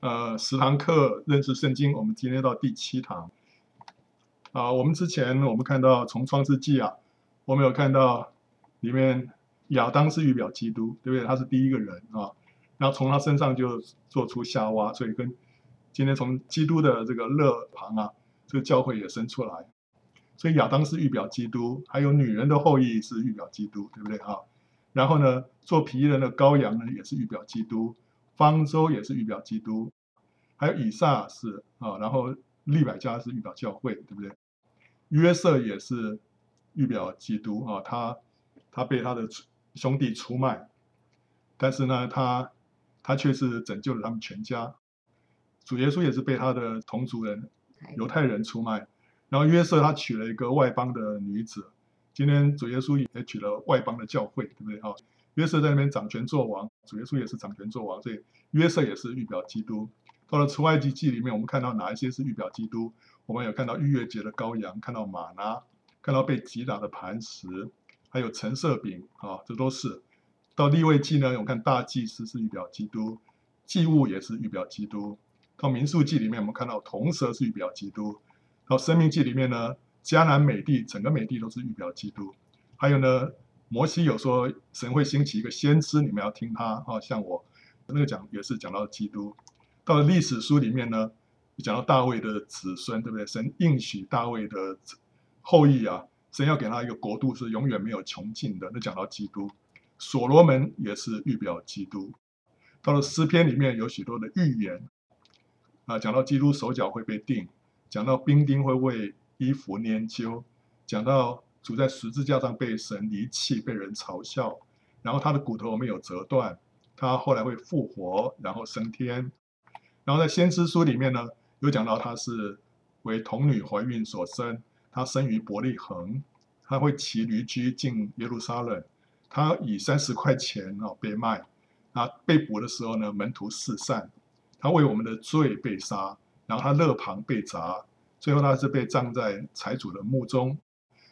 呃十堂课认识圣经，我们今天到第七堂。啊，我们之前我们看到从创世纪啊，我们有看到里面亚当是预表基督，对不对？他是第一个人啊，然后从他身上就做出夏娃，所以跟今天从基督的这个肋旁啊，这个教会也生出来，所以亚当是预表基督，还有女人的后裔是预表基督，对不对啊？然后呢，做皮衣人的羔羊呢也是预表基督，方舟也是预表基督，还有以撒是啊，然后利百加是预表教会，对不对？约瑟也是预表基督啊，他他被他的兄弟出卖，但是呢，他他却是拯救了他们全家。主耶稣也是被他的同族人犹太人出卖，然后约瑟他娶了一个外邦的女子。今天主耶稣也娶了外邦的教会，对不对啊？约瑟在那边掌权做王，主耶稣也是掌权做王，所以约瑟也是预表基督。到了出埃及记里面，我们看到哪一些是预表基督？我们有看到逾越节的羔羊，看到玛拉，看到被击打的磐石，还有橙色饼啊，这都是。到利未记呢，我们看大祭司是预表基督，祭物也是预表基督。到民数记里面，我们看到铜蛇是预表基督。到申命记里面呢，迦南美地整个美地都是预表基督。还有呢，摩西有说神会兴起一个先知，你们要听他啊，像我那个讲也是讲到基督。到了历史书里面呢。讲到大卫的子孙，对不对？神应许大卫的后裔啊，神要给他一个国度是永远没有穷尽的。那讲到基督，所罗门也是预表基督。到了诗篇里面有许多的预言啊，讲到基督手脚会被钉，讲到兵丁会为衣服拈阄，讲到主在十字架上被神离弃，被人嘲笑，然后他的骨头没有折断，他后来会复活，然后升天。然后在先知书里面呢。有讲到他是为童女怀孕所生，他生于伯利恒，他会骑驴驹进耶路撒冷，他以三十块钱哦被卖，啊被捕的时候呢，门徒四散，他为我们的罪被杀，然后他肋旁被砸，最后他是被葬在财主的墓中。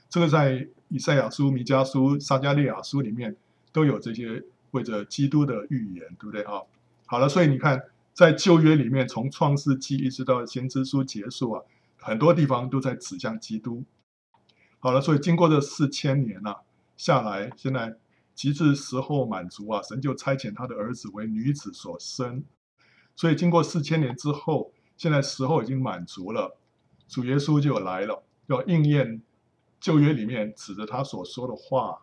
这个在以赛亚书、弥迦书、撒迦利亚书里面都有这些为着基督的预言，对不对啊？好了，所以你看。在旧约里面，从创世纪一直到先知书结束啊，很多地方都在指向基督。好了，所以经过这四千年啊下来，现在极致时候满足啊，神就差遣他的儿子为女子所生。所以经过四千年之后，现在时候已经满足了，主耶稣就来了，要应验旧约里面指着他所说的话。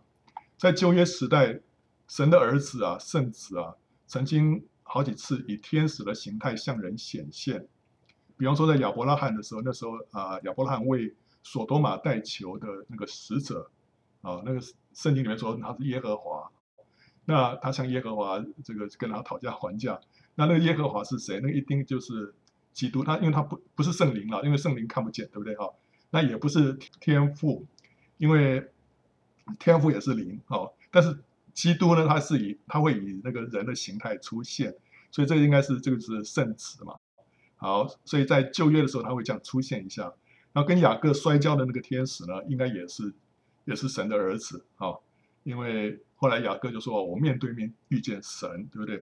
在旧约时代，神的儿子啊，圣子啊，曾经。好几次以天使的形态向人显现，比方说在亚伯拉罕的时候，那时候啊，亚伯拉罕为所多玛代求的那个使者啊，那个圣经里面说他是耶和华，那他向耶和华这个跟他讨价还价，那那个耶和华是谁？那一定就是基督，他因为他不不是圣灵了，因为圣灵看不见，对不对？哈，那也不是天父，因为天赋也是灵，哦，但是。基督呢，他是以他会以那个人的形态出现，所以这应该是这个是圣子嘛。好，所以在旧约的时候他会这样出现一下。然后跟雅各摔跤的那个天使呢，应该也是也是神的儿子啊，因为后来雅各就说：“我面对面遇见神，对不对？”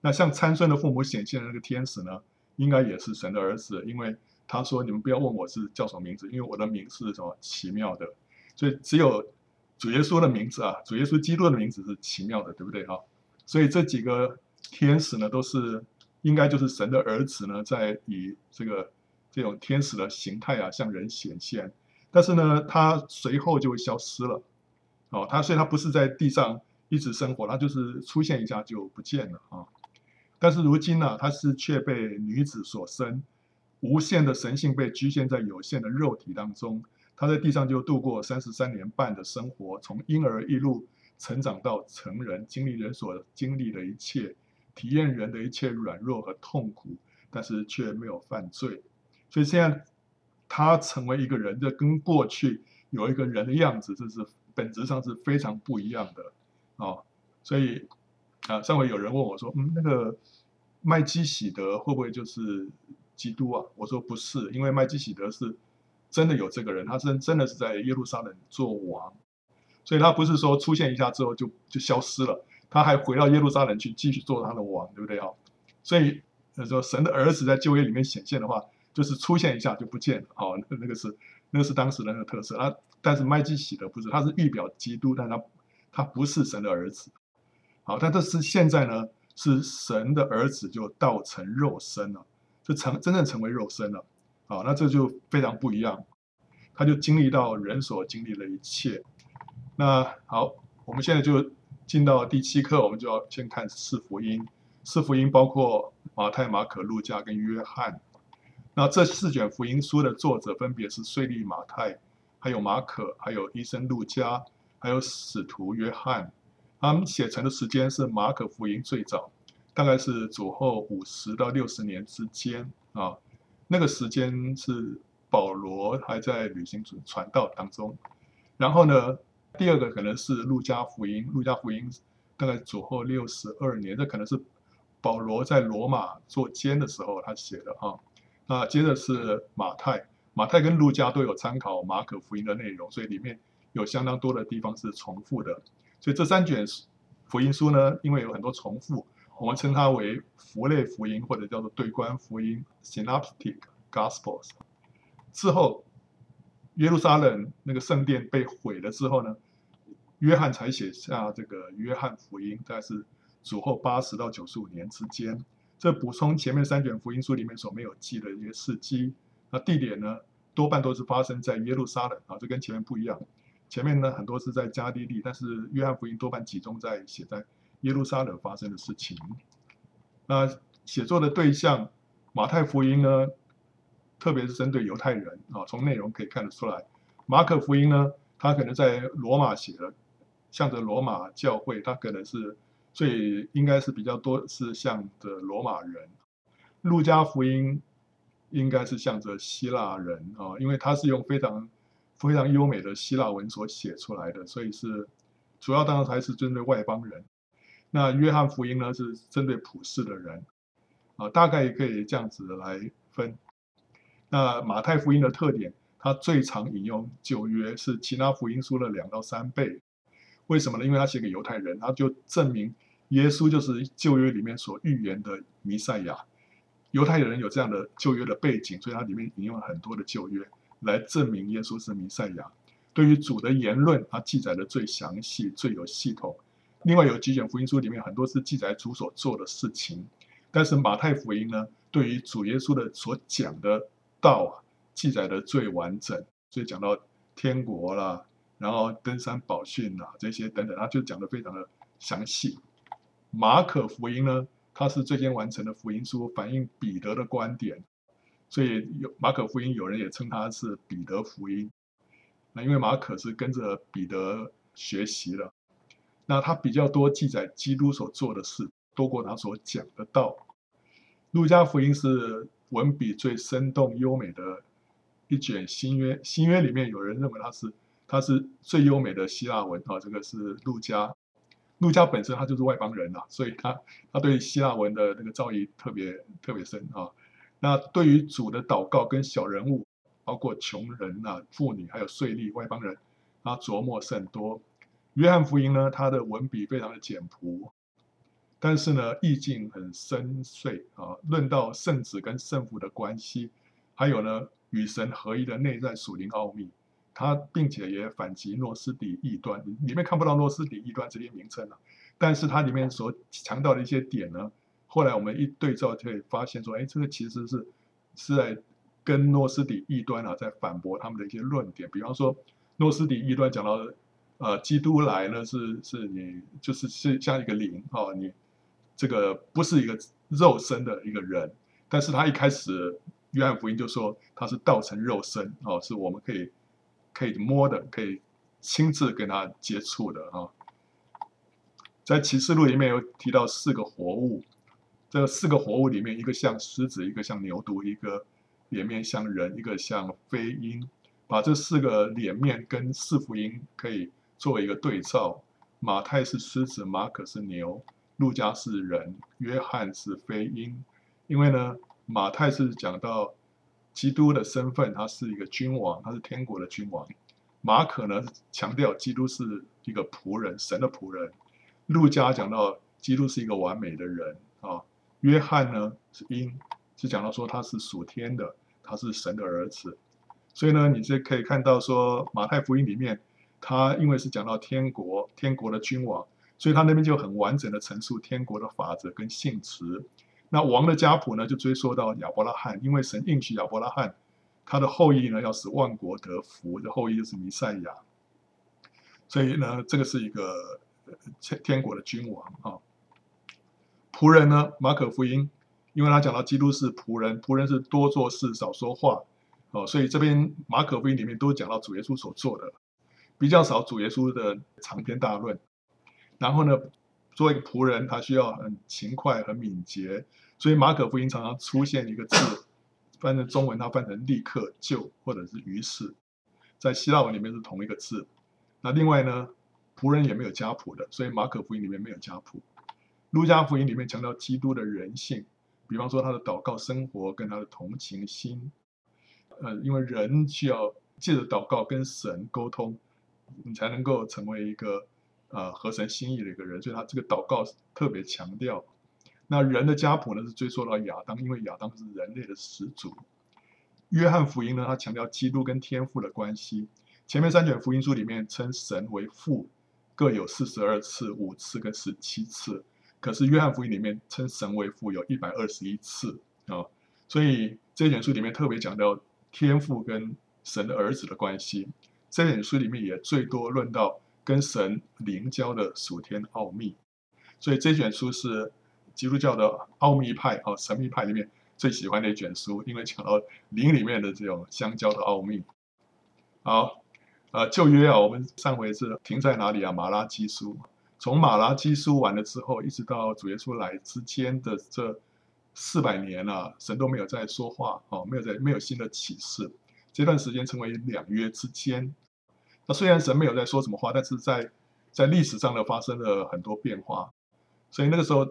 那像参孙的父母显现的那个天使呢，应该也是神的儿子，因为他说：“你们不要问我是叫什么名字，因为我的名是什么奇妙的。”所以只有。主耶稣的名字啊，主耶稣基督的名字是奇妙的，对不对哈？所以这几个天使呢，都是应该就是神的儿子呢，在以这个这种天使的形态啊向人显现。但是呢，他随后就会消失了。哦，他所以他不是在地上一直生活，他就是出现一下就不见了啊。但是如今呢，他是却被女子所生，无限的神性被局限在有限的肉体当中。他在地上就度过三十三年半的生活，从婴儿一路成长到成人，经历人所经历的一切，体验人的一切软弱和痛苦，但是却没有犯罪。所以现在他成为一个人，这跟过去有一个人的样子，这是本质上是非常不一样的哦。所以啊，上回有人问我说：“嗯，那个麦基洗德会不会就是基督啊？”我说：“不是，因为麦基洗德是。”真的有这个人，他真真的是在耶路撒冷做王，所以他不是说出现一下之后就就消失了，他还回到耶路撒冷去继续做他的王，对不对啊？所以呃说神的儿子在旧约里面显现的话，就是出现一下就不见了，哦，那个是那个是当时人的特色啊。但是麦基洗德不是，他是预表基督，但他他不是神的儿子。好，但这是现在呢，是神的儿子就道成肉身了，就成真正成为肉身了。好，那这就非常不一样，他就经历到人所经历的一切。那好，我们现在就进到第七课，我们就要先看四福音。四福音包括马太、马可、路加跟约翰。那这四卷福音书的作者分别是税利马太，还有马可，还有医生路加，还有使徒约翰。他们写成的时间是马可福音最早，大概是主后五十到六十年之间啊。那个时间是保罗还在旅行传道当中。然后呢，第二个可能是路加福音，路加福音大概主后六十二年，这可能是保罗在罗马做监的时候他写的啊。那接着是马太，马太跟路加都有参考马可福音的内容，所以里面有相当多的地方是重复的。所以这三卷福音书呢，因为有很多重复，我们称它为符类福音或者叫做对观福音 （Synoptic Gospels）。之后，耶路撒冷那个圣殿被毁了之后呢，约翰才写下这个约翰福音，大概是主后八十到九十五年之间。这补充前面三卷福音书里面所没有记的一些事迹。那地点呢，多半都是发生在耶路撒冷啊，这跟前面不一样。前面呢，很多是在加利利，但是约翰福音多半集中在写在耶路撒冷发生的事情。那写作的对象，马太福音呢，特别是针对犹太人啊，从内容可以看得出来。马可福音呢，他可能在罗马写的，向着罗马教会，他可能是最应该是比较多是向着罗马人。路加福音应该是向着希腊人啊，因为他是用非常。非常优美的希腊文所写出来的，所以是主要当然还是针对外邦人。那约翰福音呢，是针对普世的人啊，大概也可以这样子来分。那马太福音的特点，它最常引用旧约，是其他福音书的两到三倍。为什么呢？因为他写给犹太人，他就证明耶稣就是旧约里面所预言的弥赛亚。犹太人有这样的旧约的背景，所以它里面引用了很多的旧约。来证明耶稣是弥赛亚，对于主的言论，他记载的最详细、最有系统。另外有几卷福音书里面很多是记载主所做的事情，但是马太福音呢，对于主耶稣的所讲的道啊，记载的最完整。所以讲到天国啦，然后登山宝训啦这些等等，他就讲的非常的详细。马可福音呢，它是最先完成的福音书，反映彼得的观点。所以有马可福音，有人也称它是彼得福音。那因为马可是跟着彼得学习了，那他比较多记载基督所做的事，多过他所讲的道。路加福音是文笔最生动优美的一卷新约，新约里面有人认为它是它是最优美的希腊文啊。这个是路加，路加本身他就是外邦人啊，所以他他对希腊文的那个造诣特别特别深啊。那对于主的祷告跟小人物，包括穷人啊、妇女，还有税吏、外邦人，他琢磨甚多。约翰福音呢，他的文笔非常的简朴，但是呢，意境很深邃啊。论到圣子跟圣父的关系，还有呢，与神合一的内在属灵奥秘，他并且也反击诺斯底异端。里面看不到诺斯底异端这些名称了，但是它里面所强调的一些点呢。后来我们一对照，就会发现说，哎，这个其实是是在跟诺斯底异端啊，在反驳他们的一些论点。比方说，诺斯底异端讲到，呃，基督来呢是是你就是是像一个灵哦，你这个不是一个肉身的一个人，但是他一开始约翰福音就说他是道成肉身哦，是我们可以可以摸的，可以亲自跟他接触的啊。在启示录里面有提到四个活物。这四个活物里面，一个像狮子，一个像牛犊，一个脸面像人，一个像飞鹰。把这四个脸面跟四福音可以作为一个对照。马太是狮子，马可是牛，路加是人，约翰是飞鹰。因为呢，马太是讲到基督的身份，他是一个君王，他是天国的君王。马可呢，强调基督是一个仆人，神的仆人。路加讲到基督是一个完美的人啊。约翰呢是鹰，是讲到说他是属天的，他是神的儿子。所以呢，你就可以看到说马太福音里面，他因为是讲到天国，天国的君王，所以他那边就很完整的陈述天国的法则跟性质。那王的家谱呢，就追溯到亚伯拉罕，因为神应许亚伯拉罕，他的后裔呢要使万国得福，的后裔就是弥赛亚。所以呢，这个是一个天天国的君王啊。仆人呢，马可福音，因为他讲到基督是仆人，仆人是多做事少说话哦，所以这边马可福音里面都讲到主耶稣所做的，比较少主耶稣的长篇大论。然后呢，作为一个仆人，他需要很勤快、很敏捷，所以马可福音常常出现一个字，翻成中文，它翻成立刻、就或者是于是，在希腊文里面是同一个字。那另外呢，仆人也没有家谱的，所以马可福音里面没有家谱。路加福音里面强调基督的人性，比方说他的祷告生活跟他的同情心，呃，因为人需要借着祷告跟神沟通，你才能够成为一个呃合神心意的一个人，所以他这个祷告特别强调。那人的家谱呢是追溯到亚当，因为亚当是人类的始祖。约翰福音呢，他强调基督跟天父的关系。前面三卷福音书里面称神为父，各有四十二次、五次跟十七次。可是约翰福音里面称神为父有一百二十一次啊，所以这一卷书里面特别讲到天父跟神的儿子的关系。这本书里面也最多论到跟神灵交的属天奥秘，所以这卷书是基督教的奥秘派啊神秘派里面最喜欢的一卷书，因为讲到灵里面的这种相交的奥秘。好。呃，旧约啊，我们上回是停在哪里啊？马拉基书，从马拉基书完了之后，一直到主耶稣来之间的这四百年啊，神都没有在说话哦，没有在没有新的启示，这段时间称为两约之间。那虽然神没有在说什么话，但是在在历史上呢发生了很多变化，所以那个时候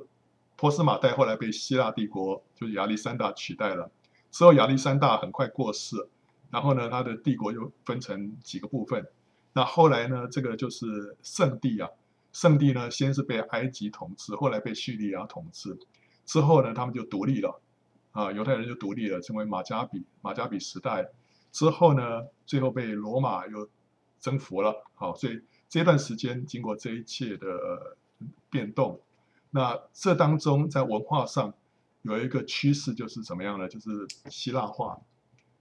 波斯马代后来被希腊帝国就是亚历山大取代了，之后亚历山大很快过世。然后呢，他的帝国又分成几个部分。那后来呢，这个就是圣地啊，圣地呢，先是被埃及统治，后来被叙利亚统治，之后呢，他们就独立了，啊，犹太人就独立了，成为马加比马加比时代。之后呢，最后被罗马又征服了。好，所以这段时间经过这一切的变动，那这当中在文化上有一个趋势，就是怎么样呢？就是希腊化。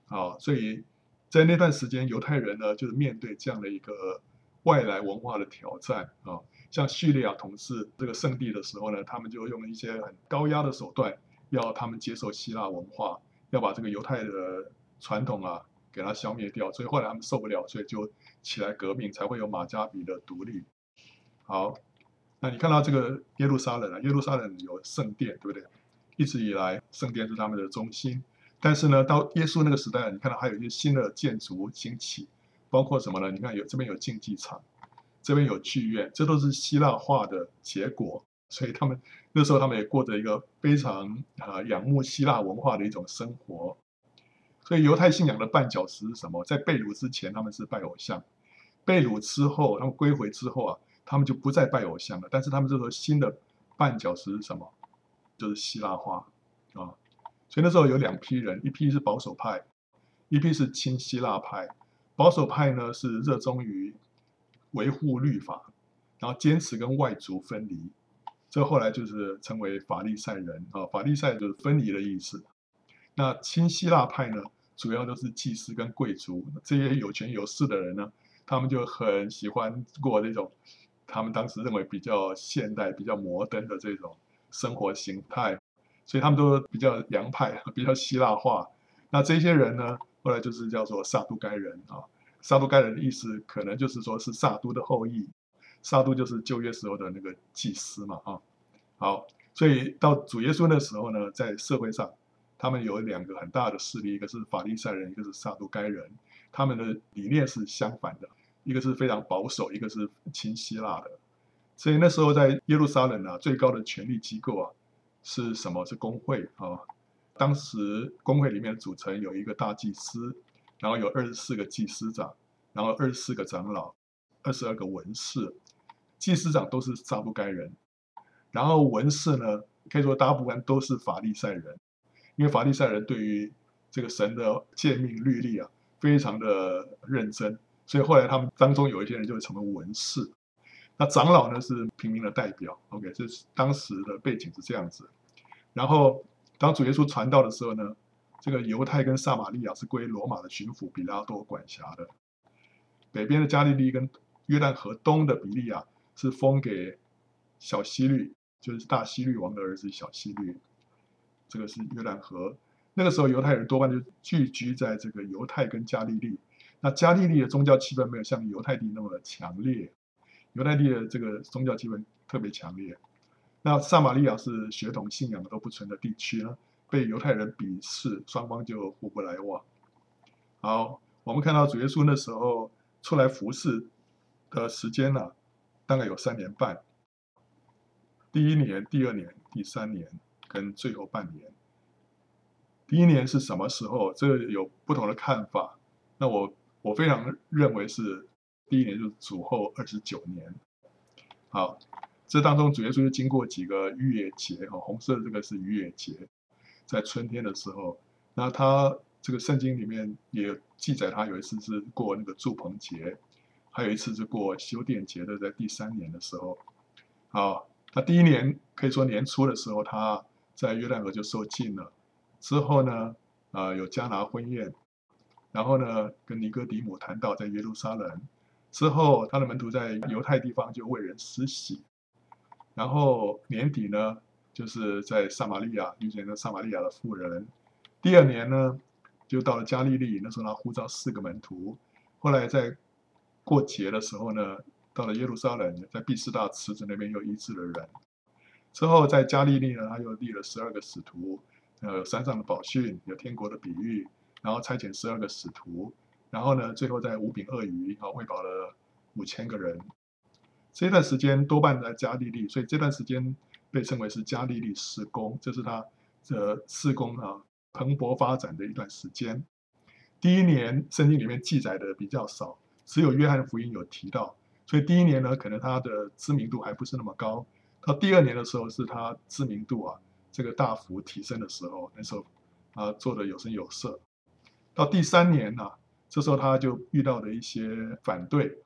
好，所以在那段时间，犹太人呢，就是面对这样的一个外来文化的挑战啊。像叙利亚统治这个圣地的时候呢，他们就用了一些很高压的手段，要他们接受希腊文化，要把这个犹太的传统啊给它消灭掉。所以后来他们受不了，所以就起来革命，才会有马加比的独立。好，那你看到这个耶路撒冷啊，耶路撒冷有圣殿，对不对？一直以来，圣殿是他们的中心。但是呢，到耶稣那个时代，你看到还有一些新的建筑兴起，包括什么呢？你看有这边有竞技场，这边有剧院，这都是希腊化的结果。所以他们那时候他们也过着一个非常啊仰慕希腊文化的一种生活。所以犹太信仰的绊脚石是什么？在被掳之前他们是拜偶像，被掳之后他们归回之后啊，他们就不再拜偶像了。但是他们这个新的绊脚石是什么？就是希腊化啊。所以那时候有两批人，一批是保守派，一批是亲希腊派。保守派呢是热衷于维护律法，然后坚持跟外族分离。这后来就是称为法利赛人啊，法利赛就是分离的意思。那亲希腊派呢，主要都是祭司跟贵族这些有权有势的人呢，他们就很喜欢过这种他们当时认为比较现代、比较摩登的这种生活形态。所以他们都比较洋派，比较希腊化。那这些人呢，后来就是叫做撒都该人啊。撒都该人的意思，可能就是说是撒都的后裔。撒都就是旧约时候的那个祭司嘛啊。好，所以到主耶稣那时候呢，在社会上，他们有两个很大的势力，一个是法利赛人，一个是撒都该人。他们的理念是相反的，一个是非常保守，一个是亲希腊的。所以那时候在耶路撒冷啊，最高的权力机构啊。是什么？是工会啊！当时工会里面组成有一个大祭司，然后有二十四个祭司长，然后二十四个长老，二十二个文士。祭司长都是撒都该人，然后文士呢，可以说大部分都是法利赛人，因为法利赛人对于这个神的诫命律例啊，非常的认真，所以后来他们当中有一些人就成为文士。那长老呢是平民的代表，OK，这是当时的背景是这样子。然后当主耶稣传道的时候呢，这个犹太跟撒玛利亚是归罗马的巡抚比拉多管辖的，北边的加利利跟约旦河东的比利亚是封给小希律，就是大希律王的儿子小希律。这个是约旦河。那个时候犹太人多半就聚居在这个犹太跟加利利。那加利利的宗教气氛没有像犹太地那么的强烈，犹太地的这个宗教气氛特别强烈。那撒玛利亚是血统信仰都不纯的地区呢，被犹太人鄙视，双方就互不来往。好，我们看到主耶稣那时候出来服侍的时间呢、大概有三年半。第一年、第二年、第三年跟最后半年。第一年是什么时候？这个有不同的看法。那我我非常认为是第一年，就是主后二十九年。好，这当中主耶稣就经过几个逾越节哈，红色的这个是逾越节，在春天的时候。那他这个圣经里面也记载，他有一次是过那个住棚节，还有一次是过修殿节的，在第三年的时候。好，他第一年可以说年初的时候，他在约旦河就受浸了。之后呢，啊，有加拿婚宴，然后呢，跟尼哥底母谈到在耶路撒冷。之后，他的门徒在犹太地方就为人施洗。然后年底呢，就是在撒玛利亚遇见了撒玛利亚的妇人。第二年呢，就到了加利利，那时候他呼召四个门徒。后来在过节的时候呢，到了耶路撒冷，在毕士大池子那边又医治了人。之后在加利利呢，他又立了十二个使徒。呃，有山上的宝训，有天国的比喻，然后差遣十二个使徒，然后呢，最后在五饼二鱼啊喂饱了五千个人。这段时间多半在加利利，所以这段时间被称为是加利利施工，这是他的施工啊蓬勃发展的一段时间。第一年圣经里面记载的比较少，只有约翰福音有提到，所以第一年呢，可能他的知名度还不是那么高。到第二年的时候，是他知名度啊。这个大幅提升的时候，那时候他做的有声有色。到第三年呢、啊，这时候他就遇到了一些反对。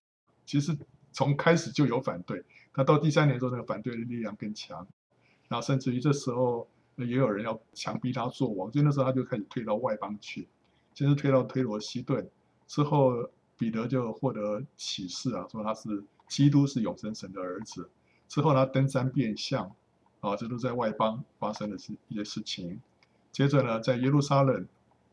其实从开始就有反对，他到第三年之后，那个反对的力量更强。然后甚至于这时候也有人要强逼他做王，所以那时候他就开始退到外邦去，先是退到推罗西顿。之后彼得就获得启示啊，说他是基督，是永生神的儿子。之后他登山变相。啊，这都在外邦发生的是一些事情。接着呢，在耶路撒冷，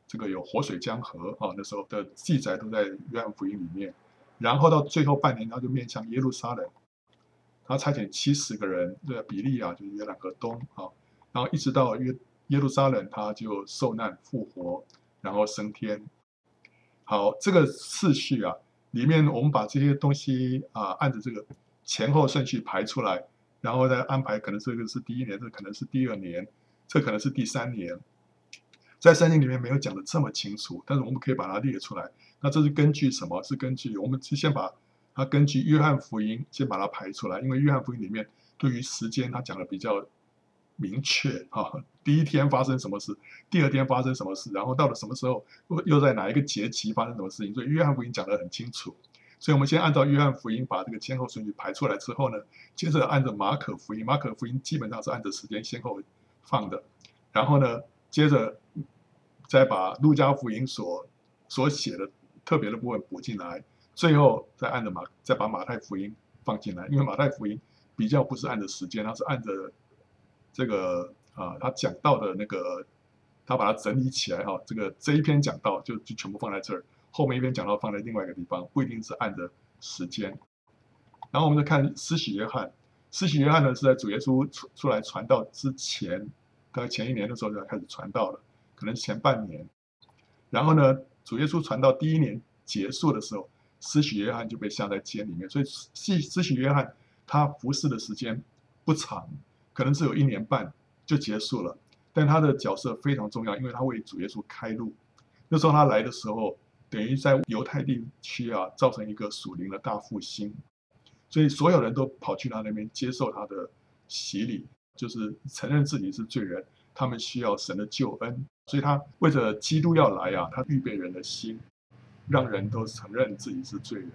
这个有活水江河啊，那时候的记载都在约翰福音里面。然后到最后半年，他就面向耶路撒冷，他差遣七十个人，这个比利亚就是约旦河东啊，然后一直到约耶路撒冷，他就受难复活，然后升天。好，这个次序啊，里面我们把这些东西啊，按着这个前后顺序排出来。然后再安排，可能这个是第一年，这可能是第二年，这可能是第三年，在圣经里面没有讲的这么清楚，但是我们可以把它列出来。那这是根据什么？是根据我们先把它根据约翰福音先把它排出来，因为约翰福音里面对于时间他讲的比较明确哈。第一天发生什么事，第二天发生什么事，然后到了什么时候又在哪一个节期发生什么事情，所以约翰福音讲的很清楚。所以，我们先按照约翰福音把这个前后顺序排出来之后呢，接着按照马可福音，马可福音基本上是按照时间先后放的，然后呢，接着再把路加福音所所写的特别的部分补进来，最后再按照马再把马太福音放进来，因为马太福音比较不是按照时间，它是按照这个啊，他讲到的那个，他把它整理起来哈，这个这一篇讲到就就全部放在这儿。后面一边讲到放在另外一个地方，不一定是按着时间。然后我们再看施洗约翰，施洗约翰呢是在主耶稣出出来传道之前，大概前一年的时候就开始传道了，可能前半年。然后呢，主耶稣传道第一年结束的时候，施洗约翰就被下在监里面。所以施施洗约翰他服侍的时间不长，可能只有一年半就结束了。但他的角色非常重要，因为他为主耶稣开路。那时候他来的时候。等于在犹太地区啊，造成一个属灵的大复兴，所以所有人都跑去他那边接受他的洗礼，就是承认自己是罪人，他们需要神的救恩，所以他为着基督要来啊，他预备人的心，让人都承认自己是罪人。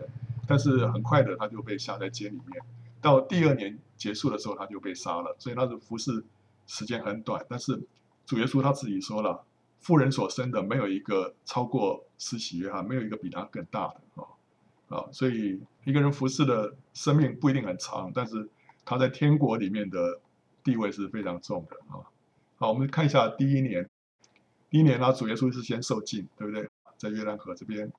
但是很快的，他就被下在监里面。到第二年结束的时候，他就被杀了。所以他的服侍时间很短。但是主耶稣他自己说了，富人所生的没有一个超过施洗约翰，没有一个比他更大的啊啊！所以一个人服侍的生命不一定很长，但是他在天国里面的地位是非常重的啊。好，我们看一下第一年，第一年呢，主耶稣是先受浸，对不对？在约旦河这边，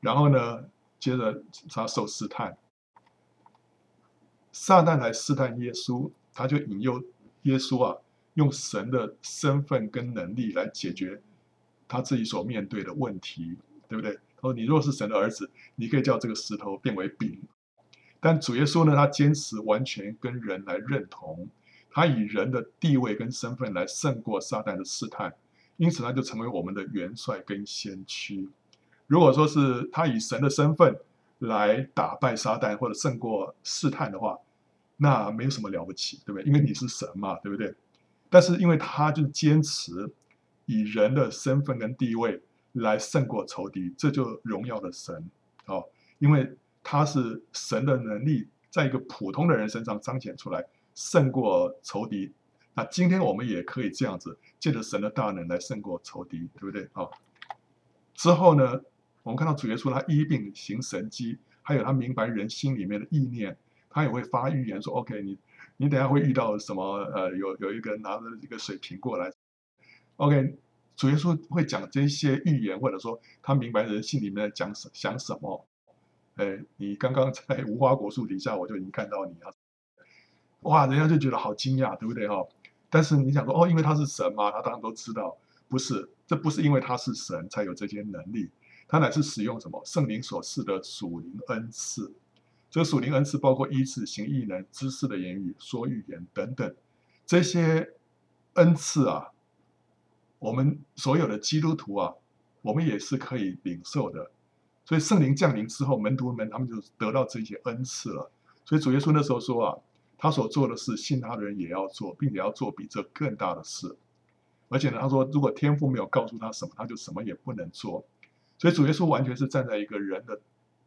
然后呢，接着他受试探。撒旦来试探耶稣，他就引诱耶稣啊，用神的身份跟能力来解决他自己所面对的问题，对不对？他说：“你若是神的儿子，你可以叫这个石头变为饼。”但主耶稣呢，他坚持完全跟人来认同，他以人的地位跟身份来胜过撒旦的试探，因此他就成为我们的元帅跟先驱。如果说是他以神的身份来打败撒旦或者胜过试探的话，那没有什么了不起，对不对？因为你是神嘛，对不对？但是因为他就坚持以人的身份跟地位来胜过仇敌，这就荣耀的神哦，因为他是神的能力在一个普通的人身上彰显出来，胜过仇敌。那今天我们也可以这样子，借着神的大能来胜过仇敌，对不对？好，之后呢，我们看到主耶稣他医病行神迹，还有他明白人心里面的意念。他也会发预言说：“OK，你你等下会遇到什么？呃，有有一个拿着一个水瓶过来，OK，主耶稣会讲这些预言，或者说他明白人性里面讲什想什么。哎，你刚刚在无花果树底下，我就已经看到你了。哇，人家就觉得好惊讶，对不对哈、但是你想说，哦，因为他是神嘛，他当然都知道，不是，这不是因为他是神才有这些能力，他乃是使用什么圣灵所赐的属灵恩赐。”这个属灵恩赐包括医治、行异能、知识的言语、说预言等等，这些恩赐啊，我们所有的基督徒啊，我们也是可以领受的。所以圣灵降临之后，门徒们他们就得到这些恩赐了。所以主耶稣那时候说啊，他所做的事，信他的人也要做，并且要做比这更大的事。而且呢，他说，如果天父没有告诉他什么，他就什么也不能做。所以主耶稣完全是站在一个人的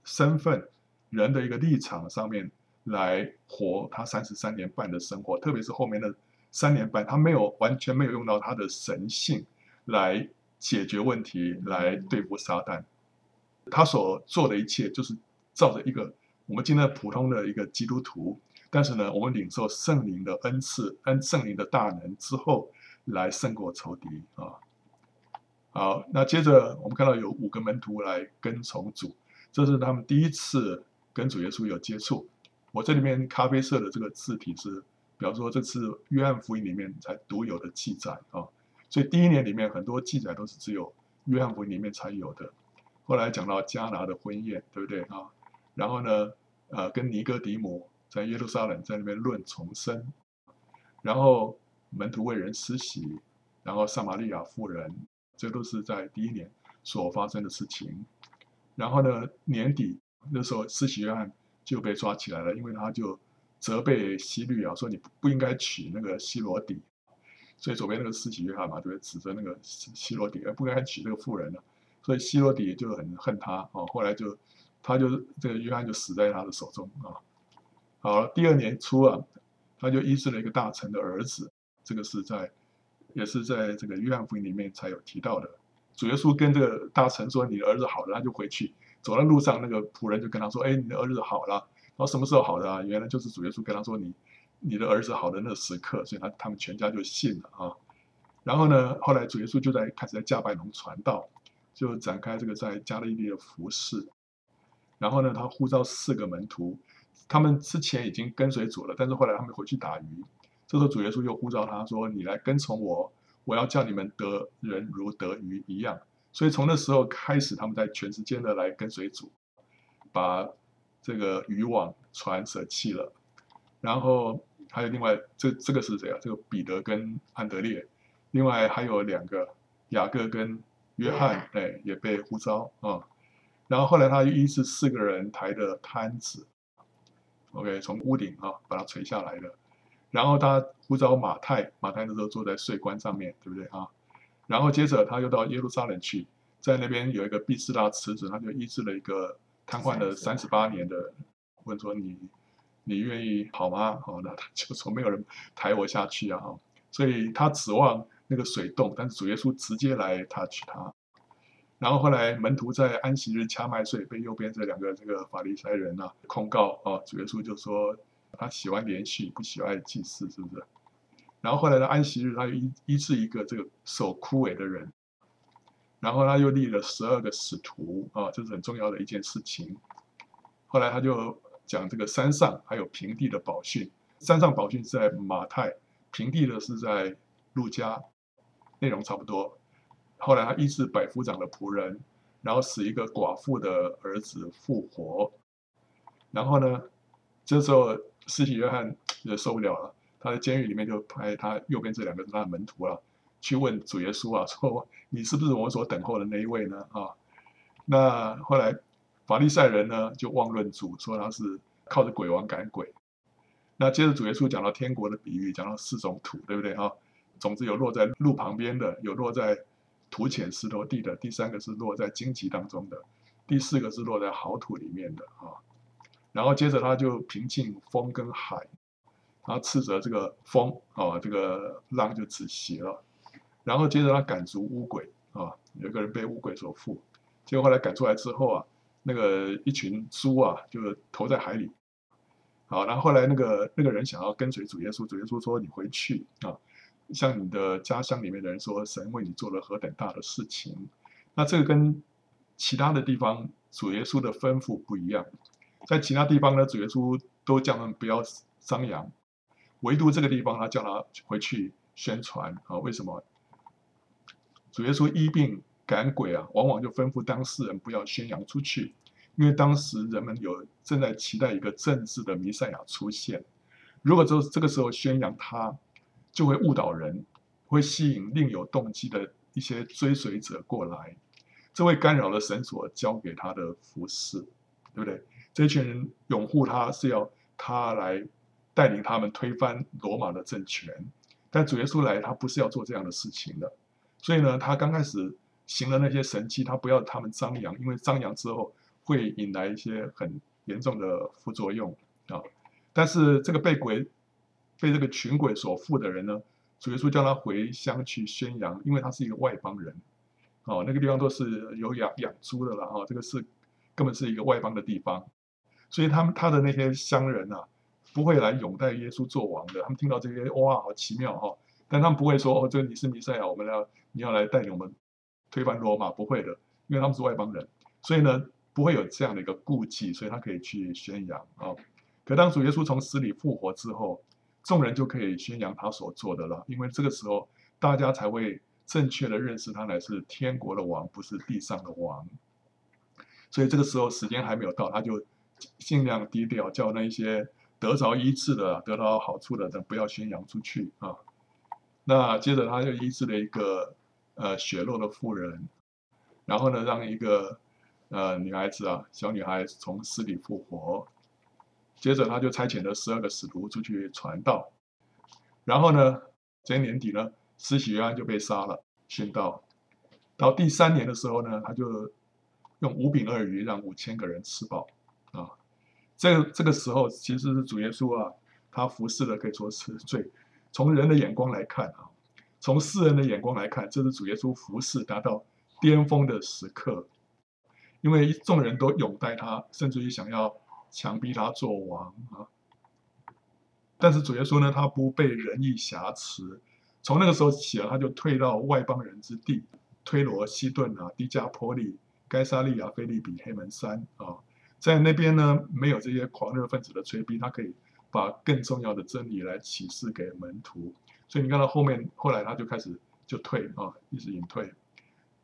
身份。人的一个立场上面来活他三十三年半的生活，特别是后面的三年半，他没有完全没有用到他的神性来解决问题，来对付撒旦。他所做的一切就是照着一个我们今天普通的一个基督徒，但是呢，我们领受圣灵的恩赐，恩圣灵的大能之后，来胜过仇敌啊。好，那接着我们看到有五个门徒来跟从主，这是他们第一次。跟主耶稣有接触，我这里面咖啡色的这个字体是，比方说这次约翰福音里面才独有的记载啊，所以第一年里面很多记载都是只有约翰福音里面才有的。后来讲到迦拿的婚宴，对不对啊？然后呢，呃，跟尼哥底母在耶路撒冷在那边论重生，然后门徒为人施洗，然后撒玛利亚妇人，这都是在第一年所发生的事情。然后呢，年底。那时候，施洗约翰就被抓起来了，因为他就责备希律啊，说你不应该娶那个希罗底，所以左边那个施洗约翰嘛，就会指责那个希罗底，不应该娶这个妇人了。所以希罗底就很恨他哦，后来就他就这个约翰就死在他的手中啊。好了，第二年初啊，他就医治了一个大臣的儿子，这个是在也是在这个约翰福音里面才有提到的。主耶稣跟这个大臣说：“你的儿子好了，他就回去。”走在路上，那个仆人就跟他说：“哎，你的儿子好了。”然后什么时候好的啊？原来就是主耶稣跟他说：“你，你的儿子好的那时刻。”所以他他们全家就信了啊。然后呢，后来主耶稣就在开始在加百农传道，就展开这个在加利利的服事。然后呢，他呼召四个门徒，他们之前已经跟随主了，但是后来他们回去打鱼。这时候主耶稣又呼召他说：“你来跟从我，我要叫你们得人如得鱼一样。”所以从那时候开始，他们在全世界的来跟随主，把这个渔网船舍弃了。然后还有另外，这这个是谁啊？这个彼得跟安德烈，另外还有两个雅各跟约翰，哎，也被呼召啊。然后后来他又医治四个人抬的摊子，OK，从屋顶啊把它垂下来了。然后他呼召马太，马太那时候坐在税关上面，对不对啊？然后接着他又到耶路撒冷去，在那边有一个毕士大池子，他就医治了一个瘫痪了三十八年的，问说你你愿意好吗？哦，那他就说没有人抬我下去啊，所以他指望那个水洞，但是主耶稣直接来 touch 他。然后后来门徒在安息日掐麦穗，被右边这两个这个法利赛人啊控告啊，主耶稣就说他喜欢连续，不喜欢祭祀，是不是？然后后来的安息日，他又医医治一个这个手枯萎的人，然后他又立了十二个使徒啊，这是很重要的一件事情。后来他就讲这个山上还有平地的宝训，山上宝训是在马太，平地的是在路加，内容差不多。后来他医治百夫长的仆人，然后使一个寡妇的儿子复活。然后呢，这时候施洗约翰也受不了了，他在监狱里面就派他右边这两个是他的门徒了，去问主耶稣啊，说你是不是我所等候的那一位呢？啊，那后来法利赛人呢就妄论主，说他是靠着鬼王赶鬼。那接着主耶稣讲到天国的比喻，讲到四种土，对不对啊？种子有落在路旁边的，有落在。土浅石头地的，第三个是落在荆棘当中的，第四个是落在好土里面的啊。然后接着他就平静风跟海，他斥责这个风啊，这个浪就止息了。然后接着他赶逐乌鬼啊，有个人被乌鬼所附，结果后来赶出来之后啊，那个一群猪啊就投在海里。好，然后后来那个那个人想要跟随主耶稣，主耶稣说：“你回去啊。”向你的家乡里面的人说，神为你做了何等大的事情。那这个跟其他的地方主耶稣的吩咐不一样。在其他地方呢，主耶稣都叫他们不要张扬，唯独这个地方他叫他回去宣传啊。为什么？主耶稣医病赶鬼啊，往往就吩咐当事人不要宣扬出去，因为当时人们有正在期待一个政治的弥赛亚出现。如果这这个时候宣扬他，就会误导人，会吸引另有动机的一些追随者过来，这会干扰了神所交给他的服事，对不对？这群人拥护他是要他来带领他们推翻罗马的政权，但主耶稣来，他不是要做这样的事情的。所以呢，他刚开始行了那些神迹，他不要他们张扬，因为张扬之后会引来一些很严重的副作用啊。但是这个被鬼。被这个群鬼所附的人呢，主耶稣叫他回乡去宣扬，因为他是一个外邦人，哦，那个地方都是有养养猪的了，哈、哦，这个是根本是一个外邦的地方，所以他们他的那些乡人啊，不会来拥戴耶稣做王的。他们听到这些，哇，好奇妙哈、但他们不会说，哦，这你是弥赛亚，我们要你要来带领我们推翻罗马，不会的，因为他们是外邦人，所以呢，不会有这样的一个顾忌，所以他可以去宣扬啊、可当主耶稣从死里复活之后，众人就可以宣扬他所做的了，因为这个时候大家才会正确的认识他乃是天国的王，不是地上的王。所以这个时候时间还没有到，他就尽量低调，叫那些得着医治的、得到好处的人不要宣扬出去啊。那接着他就医治了一个呃血肉的妇人，然后呢，让一个呃女孩子啊，小女孩从死里复活。接着他就差遣了十二个使徒出去传道，然后呢，这年底呢，施洗约翰就被杀了，殉道。到第三年的时候呢，他就用五饼二鱼让五千个人吃饱。这这个时候其实是主耶稣啊，他服侍的可以说是最从人的眼光来看啊，从世人的眼光来看，这是主耶稣服侍达到巅峰的时刻，因为众人都拥戴他，甚至于想要。强逼他做王啊！但是主耶稣呢，他不被人意挟持。从那个时候起啊，他就退到外邦人之地，推罗、西顿啊、低加坡利、该撒利亚、腓立比、黑门山啊，在那边呢，没有这些狂热分子的催逼，他可以把更重要的真理来启示给门徒。所以你看到后面，后来他就开始就退啊，一直隐退。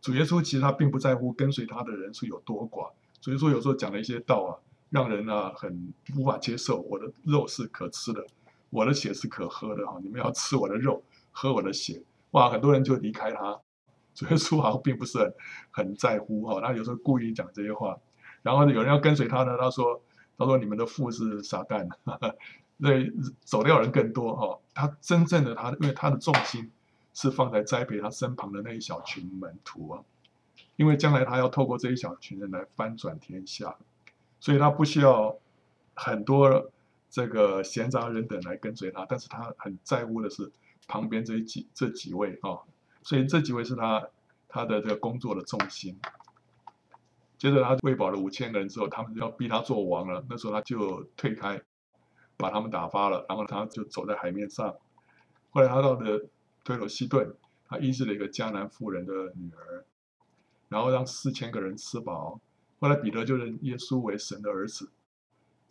主耶稣其实他并不在乎跟随他的人数有多寡。所以说有时候讲了一些道啊。让人呢很无法接受。我的肉是可吃的，我的血是可喝的哈。你们要吃我的肉，喝我的血，哇！很多人就离开他。主耶稣好像并不是很很在乎哈。他有时候故意讲这些话，然后有人要跟随他呢，他说：“他说你们的父是撒旦，那，走掉人更多哈。他真正的他，因为他的重心是放在栽培他身旁的那一小群门徒啊，因为将来他要透过这一小群人来翻转天下，所以他不需要很多这个闲杂人等来跟随他，但是他很在乎的是旁边这几这几位啊，所以这几位是他他的这个工作的重心。接着他喂饱了五千个人之后，他们就要逼他做王了，那时候他就退开。把他们打发了，然后他就走在海面上。后来他到了推罗西顿，他医治了一个迦南妇人的女儿，然后让四千个人吃饱。后来彼得就认耶稣为神的儿子。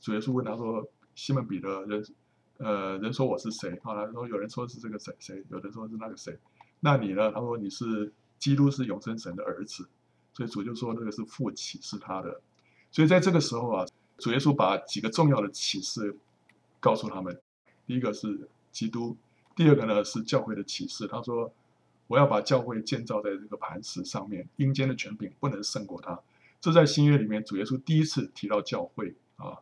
主耶稣问他说：“西门彼得，人呃人说我是谁？”后来说有人说是这个谁谁，有人说是那个谁。那你呢？他说你是基督，是永生神的儿子。所以主就说那个是父启示他的。所以在这个时候啊，主耶稣把几个重要的启示。告诉他们，第一个是基督，第二个呢是教会的启示。他说：“我要把教会建造在这个磐石上面，阴间的权柄不能胜过他。”这在新约里面，主耶稣第一次提到教会啊。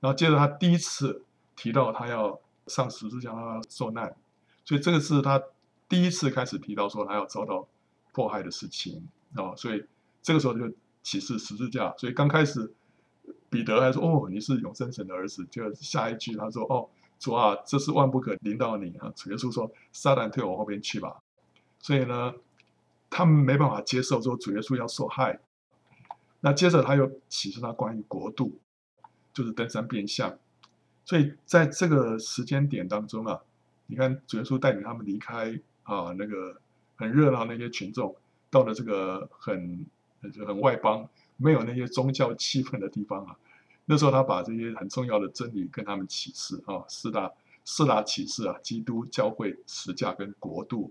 然后接着他第一次提到他要上十字架，受难，所以这个是他第一次开始提到说他要遭到迫害的事情啊。所以这个时候就启示十字架。所以刚开始。彼得还说：“哦，你是永生神的儿子。”就下一句他说：“哦，主啊，这是万不可临到你啊！”主耶稣说：“撒旦退我后边去吧。”所以呢，他们没办法接受说主耶稣要受害。那接着他又启示他关于国度，就是登山变相。所以在这个时间点当中啊，你看主耶稣带领他们离开啊，那个很热闹那些群众，到了这个很就很外邦。没有那些宗教气氛的地方啊，那时候他把这些很重要的真理跟他们启示啊，四大四大启示啊，基督教会十架跟国度。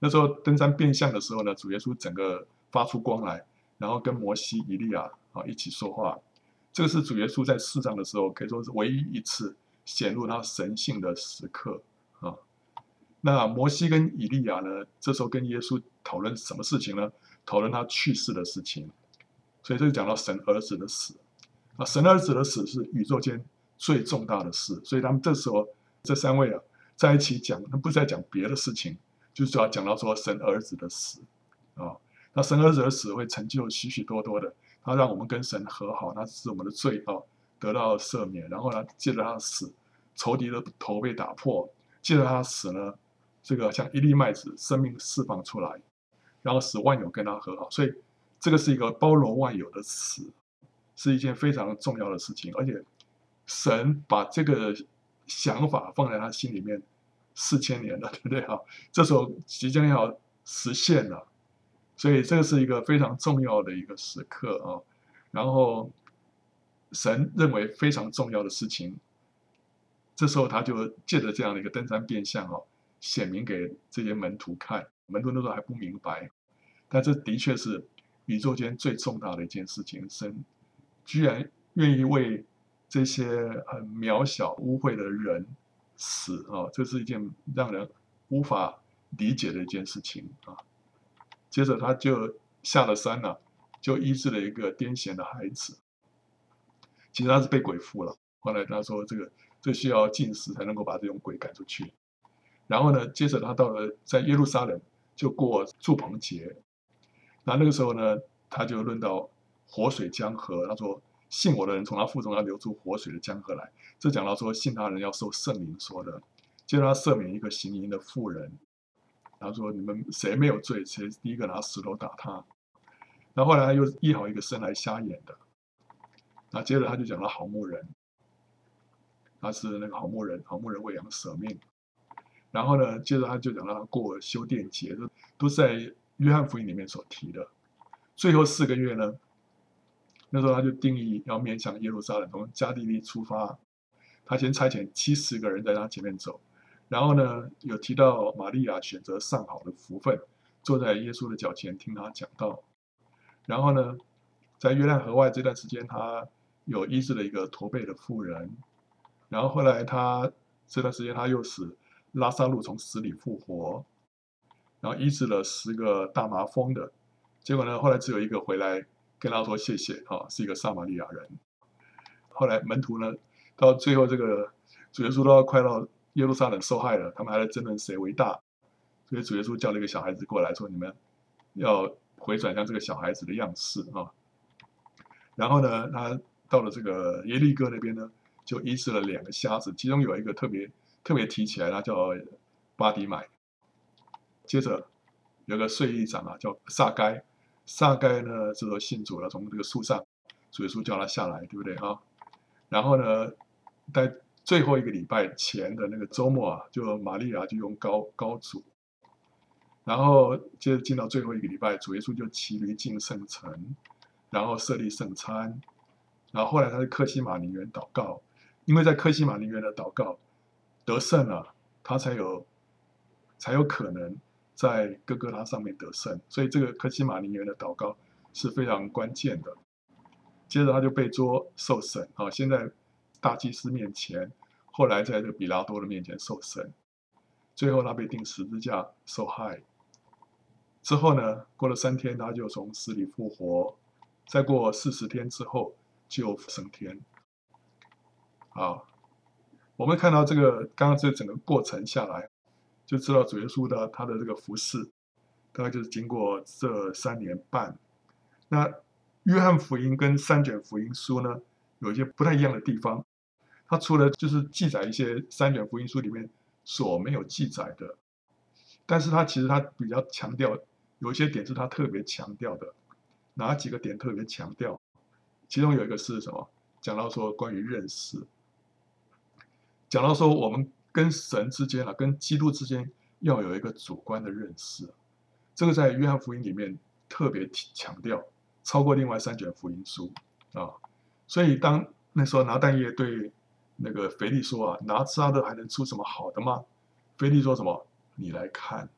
那时候登山变相的时候呢，主耶稣整个发出光来，然后跟摩西、以利亚啊一起说话。这个是主耶稣在世上的时候可以说是唯一一次显露他神性的时刻啊。那摩西跟以利亚呢，这时候跟耶稣讨论什么事情呢？讨论他去世的事情。所以这就讲到神儿子的死啊，神儿子的死是宇宙间最重大的事。所以他们这时候这三位啊在一起讲，他不再讲别的事情，就是主要讲到说神儿子的死啊。那神儿子的死会成就许许多多的，他让我们跟神和好，那是我们的罪啊得到赦免。然后呢，借着他死，仇敌的头被打破；借着他死呢，这个像一粒麦子，生命释放出来，然后使万有跟他和好。所以。这个是一个包罗万有的词，是一件非常重要的事情，而且神把这个想法放在他心里面四千年了，对不对啊？这时候即将要实现了，所以这个是一个非常重要的一个时刻啊。然后神认为非常重要的事情，这时候他就借着这样的一个登山变相啊，显明给这些门徒看，门徒那时候还不明白，但这的确是。宇宙间最重大的一件事情，神居然愿意为这些很渺小、污秽的人死啊！这是一件让人无法理解的一件事情啊。接着他就下了山了，就医治了一个癫痫的孩子。其实他是被鬼附了。后来他说：“这个这需要禁食才能够把这种鬼赶出去。”然后呢，接着他到了在耶路撒冷就过祝棚节。那那个时候呢，他就论到活水江河，他说：“信我的人从他腹中要流出活水的江河来。”这讲到说信他人要受圣灵说的。接着他赦免一个行淫的妇人，他说：“你们谁没有罪，谁第一个拿石头打他。”然后后来他又医好一个生来瞎眼的。那接着他就讲了好牧人，他是那个好牧人，好牧人为羊舍命。然后呢，接着他就讲到他过修殿节，都都在。约翰福音里面所提的最后四个月呢，那时候他就定义要面向耶路撒冷，从加利利出发。他先差遣七十个人在他前面走，然后呢，有提到玛利亚选择上好的福分，坐在耶稣的脚前听他讲道。然后呢，在约旦河外这段时间，他有医治了一个驼背的妇人。然后后来他这段时间他又使拉萨路从死里复活。然后医治了十个大麻风的，结果呢，后来只有一个回来跟他说谢谢，哈，是一个撒玛利亚人。后来门徒呢，到最后这个主耶稣都要快到耶路撒冷受害了，他们还在争论谁为大，所以主耶稣叫了一个小孩子过来说：“你们要回转向这个小孩子的样式啊。”然后呢，他到了这个耶利哥那边呢，就医治了两个瞎子，其中有一个特别特别提起来，他叫巴迪买。接着有个税吏长啊，叫撒该，撒该呢这个信主了，从这个树上，主耶稣叫他下来，对不对？啊？然后呢，在最后一个礼拜前的那个周末啊，就玛利亚就用高高主，然后接着进到最后一个礼拜，主耶稣就骑驴进圣城，然后设立圣餐，然后后来他在克西马尼园祷告，因为在克西马尼园的祷告得胜了，他才有才有可能在哥哥他上面得胜，所以这个科西马尼园的祷告是非常关键的。接着他就被捉受审啊，先在大祭司面前，后来在这个比拉多的面前受审，最后他被钉十字架受害。之后呢，过了三天，他就从死里复活，再过四十天之后就升天。啊，我们看到这个刚刚这整个过程下来，就知道主耶稣的他的这个服事，大概就是经过这三年半。那约翰福音跟三卷福音书呢，有一些不太一样的地方。它除了就是记载一些三卷福音书里面所没有记载的，但是它其实它比较强调有一些点是它特别强调的。哪几个点特别强调？其中有一个是什么？讲到说关于认识，讲到说我们跟神之间啊，跟基督之间要有一个主观的认识。这个在约翰福音里面特别强调。超过另外三卷福音书啊，所以当那时候拿但业对那个腓力说啊，拿撒勒还能出什么好的吗？腓力说什么？你来看，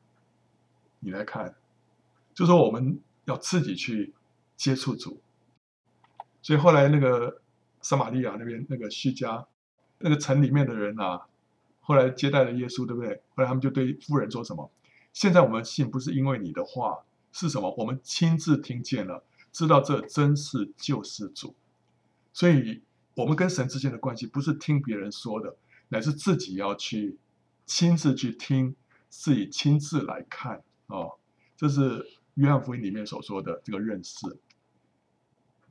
你来看，就说我们要自己去接触主。所以后来那个撒玛利亚那边那个叙加那个城里面的人啊，后来接待了耶稣，对不对？后来他们就对夫人说什么？现在我们信不是因为你的话，是什么？我们亲自听见了。知道这真是救世主，所以我们跟神之间的关系不是听别人说的，乃是自己要去亲自去听，自己亲自来看哦。这是约翰福音里面所说的这个认识。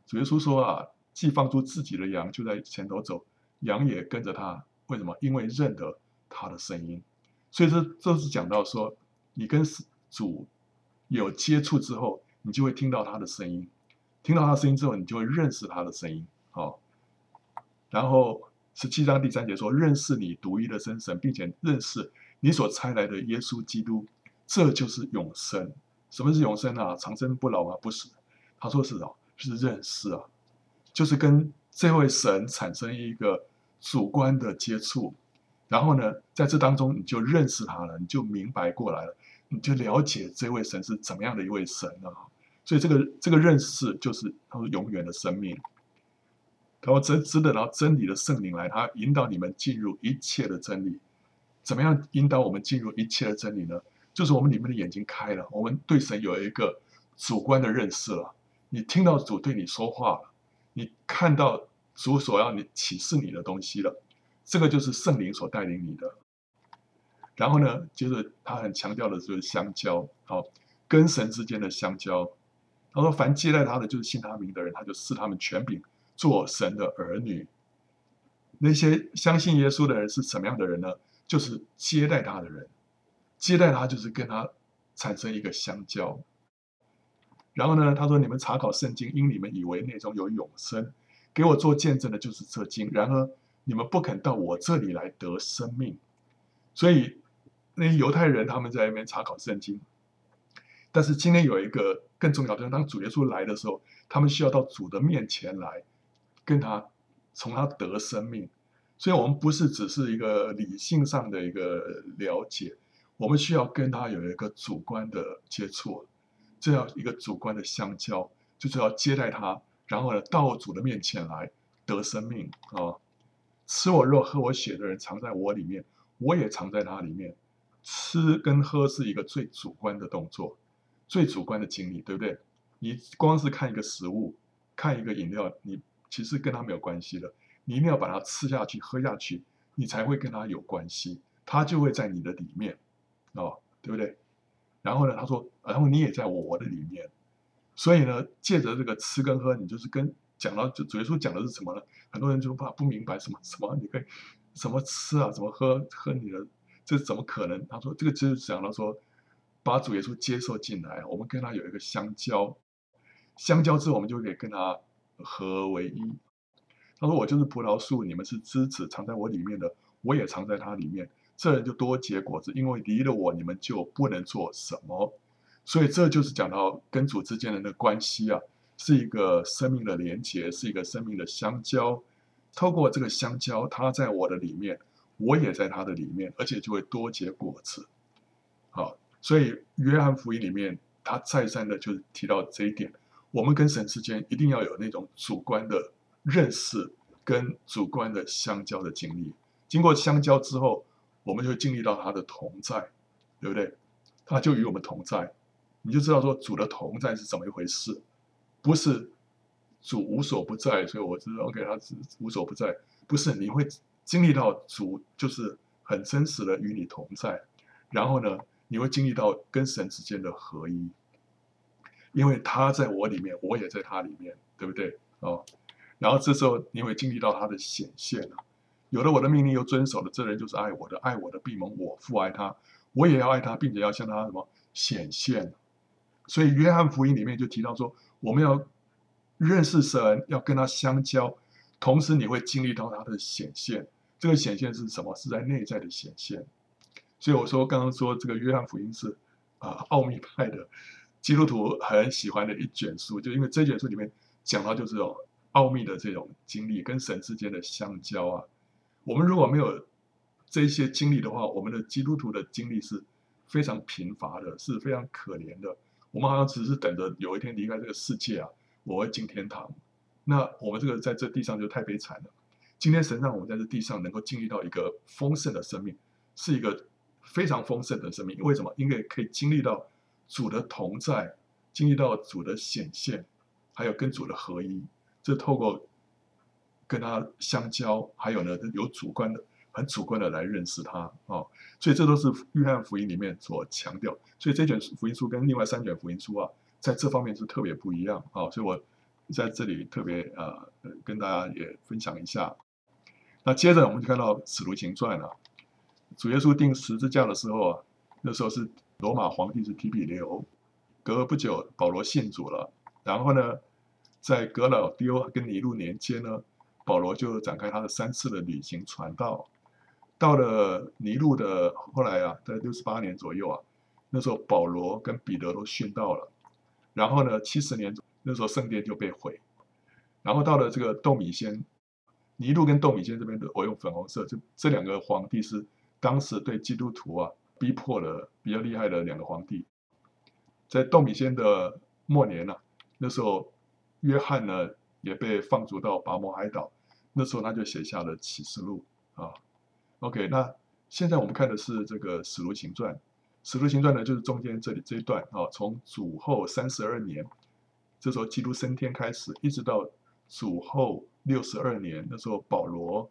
主耶稣说啊，既放出自己的羊，就在前头走，羊也跟着他。为什么？因为认得他的声音。所以这这是讲到说，你跟主有接触之后。你就会听到他的声音，听到他的声音之后，你就会认识他的声音。好，然后十七章第三节说：“认识你独一的真神，并且认识你所差来的耶稣基督，这就是永生。什么是永生啊？长生不老啊？不是。他说是啊，是认识啊，就是跟这位神产生一个主观的接触，然后呢，在这当中你就认识他了，你就明白过来了，你就了解这位神是怎么样的一位神啊。”所以这个这个认识就是他说永远的生命，他说真值得，然后真理的圣灵来，他引导你们进入一切的真理。怎么样引导我们进入一切的真理呢？就是我们里面的眼睛开了，我们对神有一个主观的认识了。你听到主对你说话了，你看到主所要你启示你的东西了，这个就是圣灵所带领你的。然后呢，接着他很强调的就是相交，好，跟神之间的相交。他说：“凡接待他的，就是信他名的人，他就赐他们权柄，做神的儿女。那些相信耶稣的人是什么样的人呢？就是接待他的人，接待他就是跟他产生一个相交。然后呢，他说：‘你们查考圣经，因你们以为那中有永生，给我做见证的，就是这经。然而你们不肯到我这里来得生命。’所以那些犹太人他们在那边查考圣经。”但是今天有一个更重要的，当主耶稣来的时候，他们需要到主的面前来，跟他从他得生命。所以，我们不是只是一个理性上的一个了解，我们需要跟他有一个主观的接触，这样一个主观的相交，就是要接待他，然后呢，到主的面前来得生命啊！吃我肉、喝我血的人，藏在我里面，我也藏在他里面。吃跟喝是一个最主观的动作。最主观的经历，对不对？你光是看一个食物，看一个饮料，你其实跟它没有关系的。你一定要把它吃下去、喝下去，你才会跟他有关系，他就会在你的里面，哦，对不对？然后呢，他说，然后你也在我的里面，所以呢，借着这个吃跟喝，你就是跟讲到就主耶稣讲的是什么呢？很多人就怕不明白什么什么，你可以什么吃啊，怎么喝喝你的，这怎么可能？他说这个就是讲到说，把主耶稣接受进来，我们跟他有一个相交，相交之后，我们就可以跟他合为一。他说：“我就是葡萄树，你们是枝子，藏在我里面的，我也藏在他里面。这人就多结果子，因为离了我，你们就不能做什么。所以这就是讲到跟主之间的那个关系啊，是一个生命的连结，是一个生命的相交。透过这个相交，他在我的里面，我也在他的里面，而且就会多结果子。好，所以约翰福音里面，他再三的就提到这一点：我们跟神之间一定要有那种主观的。”认识跟主观的相交的经历，经过相交之后，我们就会经历到他的同在，对不对？他就与我们同在，你就知道说主的同在是怎么一回事，不是主无所不在，所以我知道 OK，他是无所不在，不是你会经历到主就是很真实的与你同在，然后呢，你会经历到跟神之间的合一，因为他在我里面，我也在他里面，对不对？哦。然后这时候你会经历到他的显现了，有了我的命令又遵守的这人就是爱我的，爱我的必蒙我父爱他，我也要爱他，并且要向他什么显现。所以约翰福音里面就提到说，我们要认识神，要跟他相交，同时你会经历到他的显现。这个显现是什么？是在内在的显现。所以我说刚刚说这个约翰福音是啊奥秘派的基督徒很喜欢的一卷书，就因为这卷书里面讲到就是哦。奥秘的这种经历跟神之间的相交啊，我们如果没有这些经历的话，我们的基督徒的经历是非常贫乏的，是非常可怜的。我们好像只是等着有一天离开这个世界啊，我会进天堂。那我们这个在这地上就太悲惨了。今天神让我们在这地上能够经历到一个丰盛的生命，是一个非常丰盛的生命。为什么？因为可以经历到主的同在，经历到主的显现，还有跟主的合一。这透过跟他相交，还有呢，有主观的、很主观的来认识他啊、所以这都是约翰福音里面所强调。所以这卷福音书跟另外三卷福音书啊，在这方面是特别不一样啊、所以我在这里特别呃跟大家也分享一下。那接着我们就看到《使徒行传》了，主耶稣钉十字架的时候啊，那时候是罗马皇帝是提比留，隔不久保罗信主了，然后呢，在格老丢跟尼禄年间呢，保罗就展开他的三次的旅行传道。到了尼禄的后来啊，在六十八年左右啊，那时候保罗跟彼得都殉道了。然后呢，七十年那时候圣殿就被毁。然后到了这个窦米先，尼禄跟窦米先这边的，我用粉红色，就这两个皇帝是当时对基督徒啊逼迫的比较厉害的两个皇帝。在窦米先的末年呢、啊，那时候。约翰呢也被放逐到拔摩海岛，那时候他就写下了启示录啊。OK，那现在我们看的是这个使徒行传，使徒行传呢就是中间这里这一段啊，从主后三十二年，这时候基督升天开始，一直到主后六十二年，那时候保罗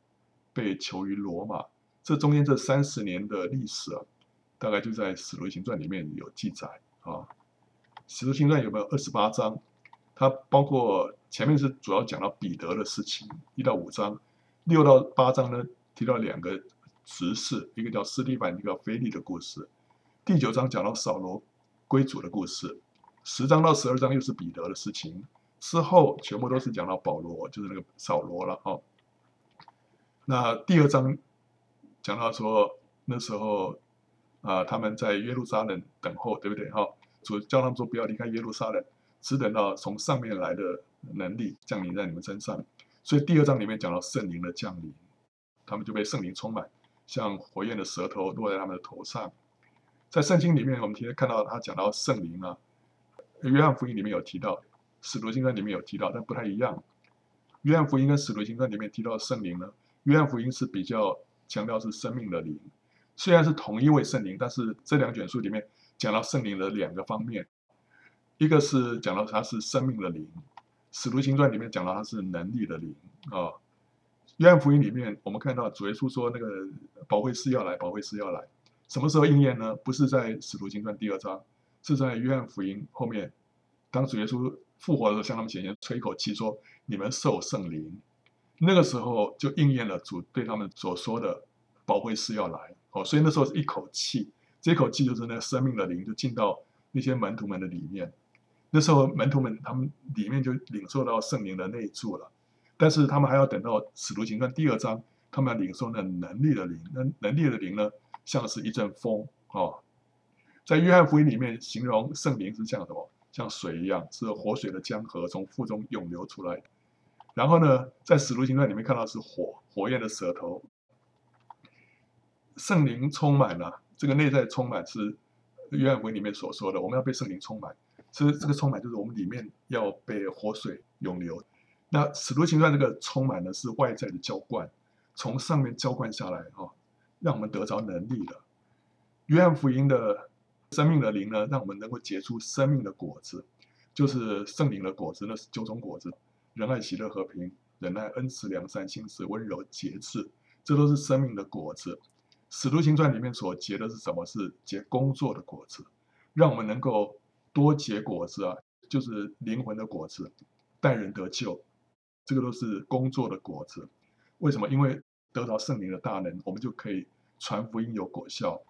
被囚于罗马，这中间这三十年的历史啊，大概就在使徒行传里面有记载啊。使徒行传有没有二十八章？它包括前面是主要讲到彼得的事情，一到五章，六到八章呢提到两个执事，一个叫斯蒂凡，一个叫菲利的故事。第九章讲到扫罗归主的故事，十章到十二章又是彼得的事情，之后全部都是讲到保罗，就是那个扫罗了哦。那第二章讲到说那时候啊、他们在耶路撒冷等候，对不对？哈、哦，主叫他们说不要离开耶路撒冷。只等到从上面来的能力降临在你们身上，所以第二章里面讲到圣灵的降临，他们就被圣灵充满，像火焰的舌头落在他们的头上。在圣经里面，我们今天看到他讲到圣灵啊，约翰福音里面有提到，使徒行传里面有提到，但不太一样。约翰福音跟使徒行传里面提到圣灵呢，约翰福音是比较强调是生命的灵，虽然是同一位圣灵，但是这两卷书里面讲到圣灵的两个方面。一个是讲到它是生命的灵，《使徒行传》里面讲到它是能力的灵啊，约翰福音里面，我们看到主耶稣说那个保惠师要来，保惠师要来，什么时候应验呢？不是在使徒行传第二章，是在约翰福音后面，当主耶稣复活的时候，向他们显现，吹一口气说：“你们受圣灵。”那个时候就应验了主对他们所说的保惠师要来。哦，所以那时候是一口气，这口气就是那生命的灵就进到那些门徒们的里面。那时候门徒们他们里面就领受到圣灵的内住了。但是他们还要等到使徒行传第二章，他们要领受那能力的灵，那能力的灵呢，像是一阵风哦。在约翰福音里面形容圣灵是像什么？像水一样，是活水的江河从腹中涌流出来。然后呢，在使徒行传里面看到是火，火焰的舌头。圣灵充满了，这个内在充满是约翰福音里面所说的，我们要被圣灵充满。其实这个充满就是我们里面要被活水涌流。那使徒行传这个充满的是外在的浇灌，从上面浇灌下来哈，让我们得着能力的。约翰福音的生命的灵呢，让我们能够结出生命的果子，就是圣灵的果子，那是九种果子：仁爱、喜乐、和平、忍耐、恩慈、良善、信实、温柔、节制，这都是生命的果子。使徒行传里面所结的是什么？是结工作的果子，让我们能够多结果子啊，就是灵魂的果子，待人得救。这个都是工作的果子，为什么？因为得到圣灵的大能，我们就可以传福音有果效。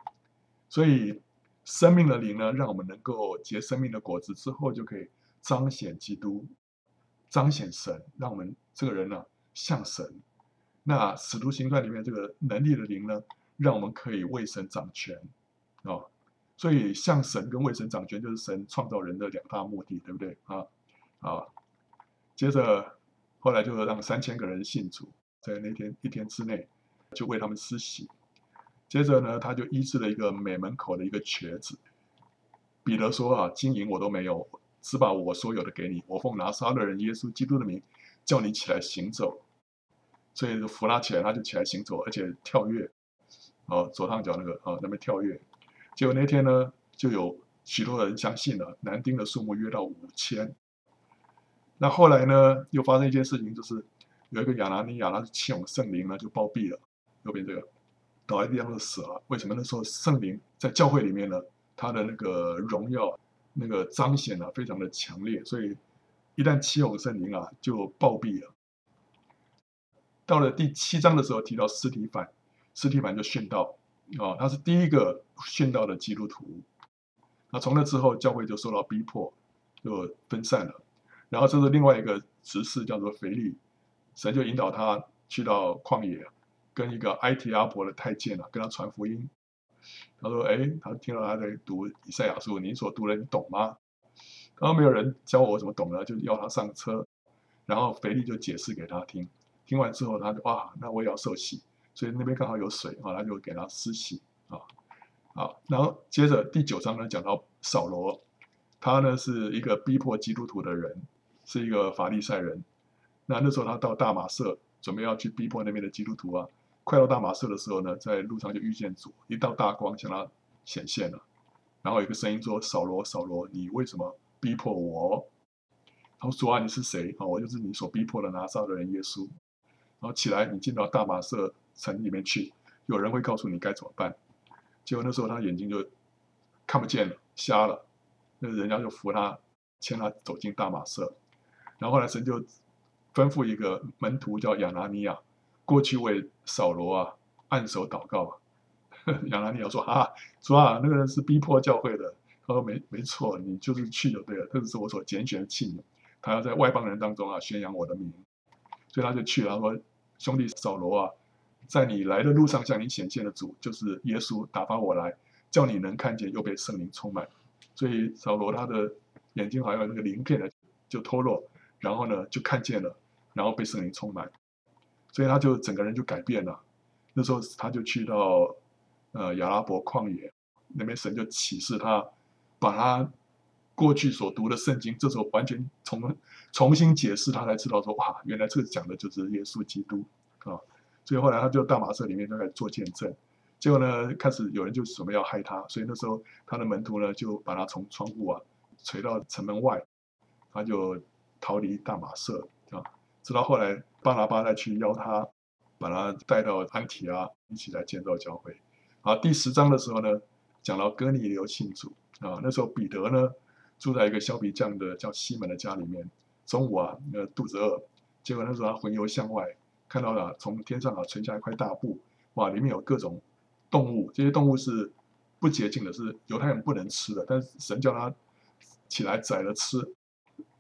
所以生命的灵呢，让我们能够结生命的果子之后，就可以彰显基督，彰显神，让我们这个人呢像神。那使徒行传里面这个能力的灵呢，让我们可以为神掌权啊、所以像神跟为神掌权，就是神创造人的两大目的，对不对啊？啊，接着。后来就让三千个人信主，在那天一天之内，就为他们施洗。接着呢，他就医治了一个美门口的一个瘸子。彼得说：“啊，金银我都没有，只把我所有的给你。我奉拿撒勒人耶稣基督的名，叫你起来行走。”所以就扶他起来，他就起来行走，而且跳跃，哦，左上角那个哦，那边跳跃。结果那天呢，就有许多人相信了，男丁的数目约到五千。那后来呢，又发生一件事情，就是有一个亚拿尼亚，他是欺哄圣灵呢，就暴毙了。右边这个倒在地上就死了。为什么？那时候圣灵在教会里面呢，他的那个荣耀、那个彰显啊，非常的强烈，所以一旦欺哄圣灵啊，就暴毙了。到了第七章的时候，提到司提反，司提反就殉道啊，他是第一个殉道的基督徒。那从那之后，教会就受到逼迫，就分散了。然后这是另外一个执事，叫做腓力，神就引导他去到旷野，跟一个埃提阿伯的太监啊，跟他传福音。他说：“哎，他听到他在读以赛亚书，你所读的你懂吗？”然后没有人教我怎么懂呢，就要他上车。然后腓力就解释给他听，听完之后他就哇，那我也要受洗，所以那边刚好有水啊，他就给他施洗啊。好，然后接着第九章呢，讲到扫罗，他呢是一个逼迫基督徒的人。是一个法利赛人，那那时候他到大马色，准备要去逼迫那边的基督徒啊。快到大马色的时候呢，在路上就遇见主，一道大光向他显现了。然后有个声音说：“扫罗，扫罗，你为什么逼迫我？”他说：“主啊，你是谁？啊，我就是你所逼迫的拿撒勒人耶稣。”然后起来，你进到大马色城里面去，有人会告诉你该怎么办。结果那时候他眼睛就看不见了，瞎了。那人家就扶他，牵他走进大马色。然后后来神就吩咐一个门徒叫亚拿尼亚过去为扫罗啊按手祷告啊。亚拿尼亚说：“啊，主啊，那个人是逼迫教会的。”他说：“没没错，你就是去就对了。这是我所拣选的器皿，他要在外邦人当中啊宣扬我的名。”所以他就去了。他说：“兄弟扫罗啊，在你来的路上向你显现的主就是耶稣，打发我来，叫你能看见，又被圣灵充满。”所以扫罗他的眼睛好像那个鳞片呢就脱落。然后呢，就看见了，然后被圣灵充满，所以他就整个人就改变了。那时候他就去到呃亚拉伯旷野，那边神就启示他，把他过去所读的圣经，这时候完全重重新解释，他才知道说哇，原来这个讲的就是耶稣基督啊。所以后来他就大马色里面就开始做见证，结果呢，开始有人就准备要害他，所以那时候他的门徒呢就把他从窗户啊垂到城门外，他就。逃离大马色啊，直到后来巴拿巴再去邀他把他带到安提阿一起来建造教会。好，第十章的时候呢，讲到哥尼流信主啊，那时候彼得呢住在一个削皮匠的叫西门的家里面，中午啊，那肚子饿，结果那时候他魂游向外，看到了从天上啊垂下一块大布，哇，里面有各种动物，这些动物是不洁净的，是犹太人不能吃的，但是神叫他起来宰了吃。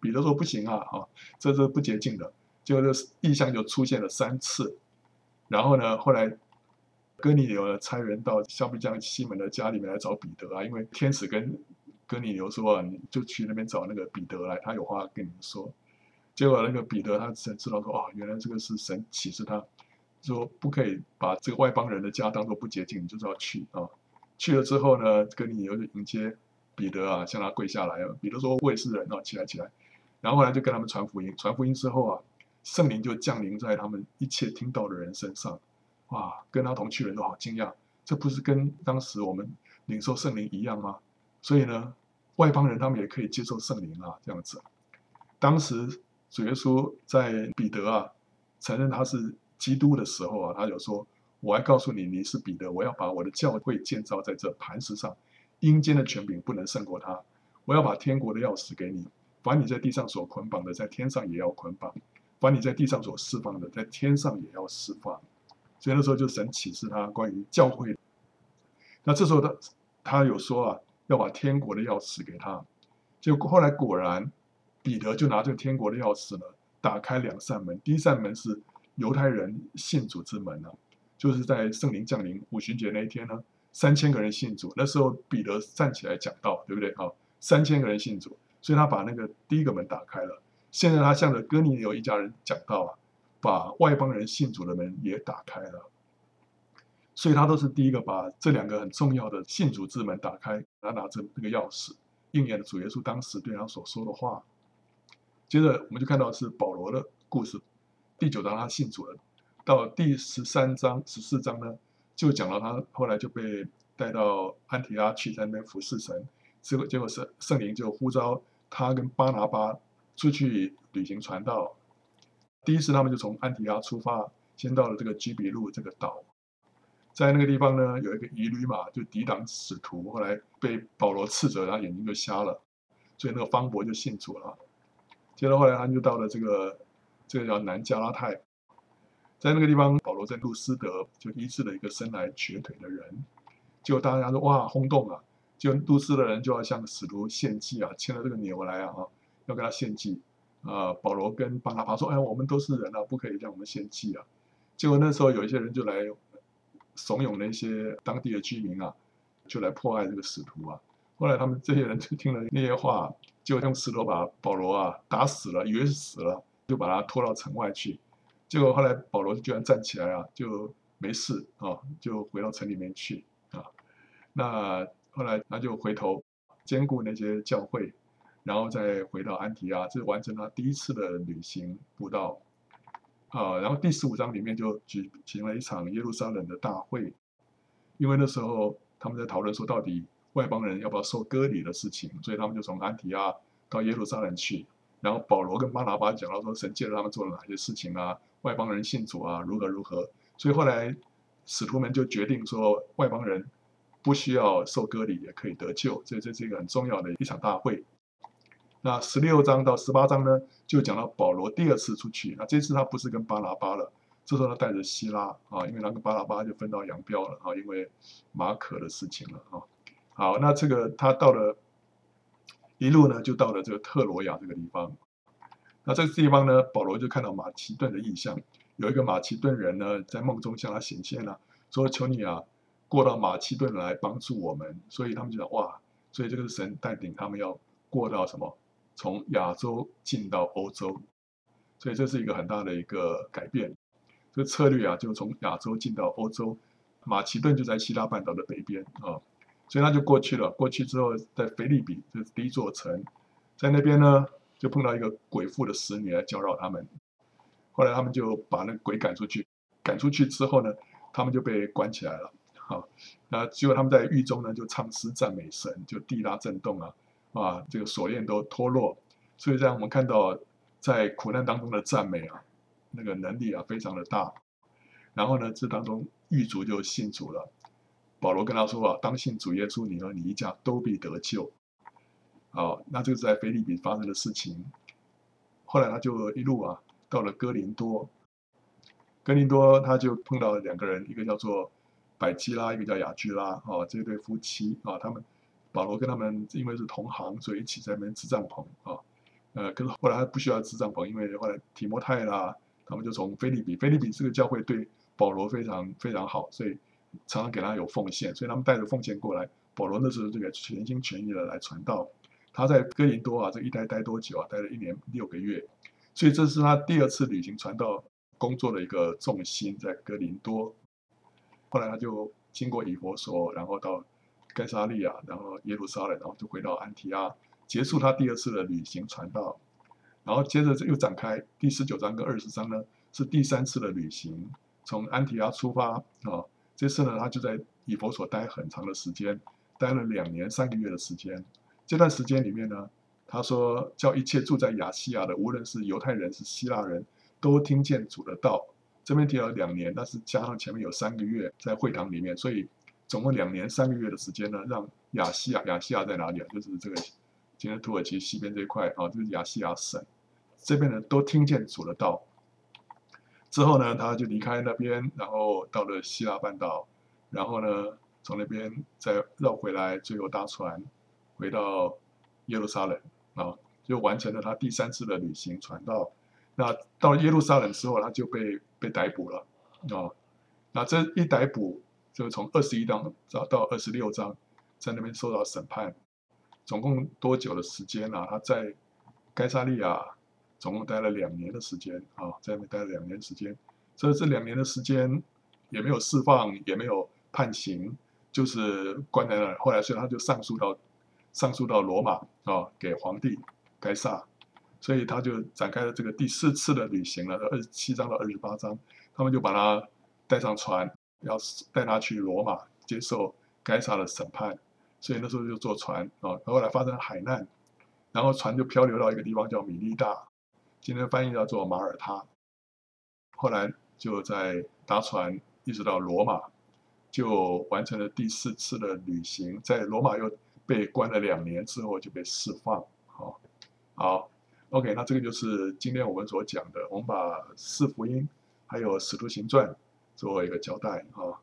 彼得说不行啊，啊，这是不洁净的。结果这异象就出现了三次，然后呢，后来哥尼流呢差人到削皮匠西门的家里面来找彼得啊，因为天使跟哥尼流说啊，你就去那边找那个彼得来，他有话跟你们说。结果那个彼得他才知道说，哦，原来这个是神启示他，说不可以把这个外邦人的家当做不洁净，你就是要去啊。去了之后呢，哥尼流就迎接彼得啊，向他跪下来啊。彼得说，我也是人啊，起来起来。然后后来就跟他们传福音，传福音之后啊，圣灵就降临在他们一切听到的人身上，哇，跟他同去人都好惊讶，这不是跟当时我们领受圣灵一样吗？所以呢，外邦人他们也可以接受圣灵啊，这样子。当时主耶稣在彼得啊承认他是基督的时候啊，他有说：“我还告诉你，你是彼得，我要把我的教会建造在这磐石上，阴间的权柄不能胜过他，我要把天国的钥匙给你。”凡你在地上所捆绑的，在天上也要捆绑；凡你在地上所释放的，在天上也要释放。所以那时候就神启示他关于教会。那这时候他他有说啊，要把天国的钥匙给他。结果后来果然，彼得就拿这个天国的钥匙呢，打开两扇门。第一扇门是犹太人信主之门呢，就是在圣灵降临五旬节那一天呢，三千个人信主。那时候彼得站起来讲道，对不对？好，三千个人信主。所以他把那个第一个门打开了，现在他向着哥尼流一家人讲道啊，把外邦人信主的门也打开了。所以他都是第一个把这两个很重要的信主之门打开，他拿着这个钥匙，应验了主耶稣当时对他所说的话。接着我们就看到是保罗的故事，第九章他信主了，到第十三章、十四章呢，就讲到他后来就被带到安提阿去，在那边服侍神，结果结果是圣灵就呼召。他跟巴拿巴出去旅行传道，第一次他们就从安提阿出发，先到了这个基比路这个岛，在那个地方呢，有一个疑驴马就抵挡使徒，后来被保罗斥责，他眼睛就瞎了，所以那个方伯就信主了。接着后来他就到了这个这个叫南加拉太，在那个地方，保罗在路斯德就医治了一个生来瘸腿的人，结果大家说哇轰动啊！就都市的人就要向使徒献祭啊，牵了这个牛来啊，要给他献祭啊。保罗跟巴拿巴说：“哎，我们都是人啊，不可以让我们献祭啊。”结果那时候有一些人就来怂恿那些当地的居民啊，就来迫害这个使徒啊。后来他们这些人就听了那些话，就用石头把保罗啊打死了，以为是死了，就把他拖到城外去。结果后来保罗居然站起来啊，就没事啊，就回到城里面去啊。那。后来他就回头兼顾那些教会，然后再回到安提阿，这是完成他第一次的旅行布道。啊，然后第十五章里面就举行了一场耶路撒冷的大会，因为那时候他们在讨论说到底外邦人要不要受割礼的事情，所以他们就从安提阿到耶路撒冷去。然后保罗跟巴拿巴讲到说神借着他们做了哪些事情啊，外邦人信主啊，如何如何。所以后来使徒们就决定说外邦人。不需要受割礼也可以得救，所以这是一个很重要的一场大会。那十六章到十八章呢，就讲到保罗第二次出去。那这次他不是跟巴拿巴了，这时候他带着希拉啊，因为他跟巴拿巴就分道扬镳了啊，因为马可的事情了啊。好，那这个他到了一路呢，就到了这个特罗亚这个地方。那这个地方呢，保罗就看到马其顿的异象，有一个马其顿人呢，在梦中向他显现了，说：“求你啊。”过到马其顿来帮助我们，所以他们就想哇，所以这个是神带领他们要过到什么？从亚洲进到欧洲，所以这是一个很大的一个改变。这个策略啊，就从亚洲进到欧洲，马其顿就在希腊半岛的北边啊，所以他就过去了。过去之后，在腓立比，这是第一座城，在那边呢，就碰到一个鬼妇的使女来搅扰他们。后来他们就把那鬼赶出去，赶出去之后呢，他们就被关起来了。啊，那结果他们在狱中呢，就唱诗赞美神，就地拉震动啊，啊，这个锁链都脱落，所以这样我们看到在苦难当中的赞美啊，那个能力啊非常的大。然后呢，这当中狱卒就信主了。保罗跟他说啊，当信主耶稣，你和你一家都必得救。好，那这个是在腓立比发生的事情。后来他就一路啊，到了哥林多。哥林多他就碰到了两个人，一个叫做百基拉，一个叫雅居拉，啊，这对夫妻啊，他们保罗跟他们因为是同行，所以一起在那边支帐篷啊。呃，可是后来他不需要支帐篷，因为后来提摩太啦，他们就从腓立比，腓立比这个教会对保罗非常非常好，所以常常给他有奉献，所以他们带着奉献过来。保罗那时候这个全心全意的来传道。他在哥林多啊，这一待待多久啊？待了一年六个月，所以这是他第二次旅行传道工作的一个重心在哥林多。后来他就经过以弗所，然后到该沙利亚，然后耶路撒冷，然后就回到安提阿，结束他第二次的旅行传道。然后接着又展开第十九章跟二十章呢，是第三次的旅行，从安提阿出发啊。这次呢，他就在以弗所待很长的时间，待了两年三个月的时间。这段时间里面呢，他说叫一切住在亚细亚的，无论是犹太人是希腊人，都听见主的道。这边提了两年，但是加上前面有三个月在会堂里面，所以总共两年三个月的时间呢，让亚细亚，亚细亚在哪里啊？就是这个今天土耳其西边这一块啊，就是亚细亚省这边呢，都听见主的道。之后呢，他就离开那边，然后到了希腊半岛，然后呢，从那边再绕回来，最后搭船。回到耶路撒冷啊，就完成了他第三次的旅行传道。那到耶路撒冷之后，他就被被逮捕了啊。那这一逮捕，就从二十一章到到二十六章，在那边受到审判。总共多久的时间呢、啊？他在该撒利亚总共待了两年的时间啊，在那边待了两年时间。所以这两年的时间也没有释放，也没有判刑，就是关在那儿。后来，所以他就上诉到。上诉到罗马啊、给皇帝该撒，所以他就展开了这个第四次的旅行了。二十七章到二十八章，他们就把他带上船，要带他去罗马接受该撒的审判。所以那时候就坐船啊、后来发生海难，然后船就漂流到一个地方叫米利大，今天翻译叫做马耳他。后来就在搭船一直到罗马，就完成了第四次的旅行，在罗马又。被关了两年之后就被释放，好，好，OK，那这个就是今天我们所讲的，我们把四福音还有使徒行传作为一个交代啊。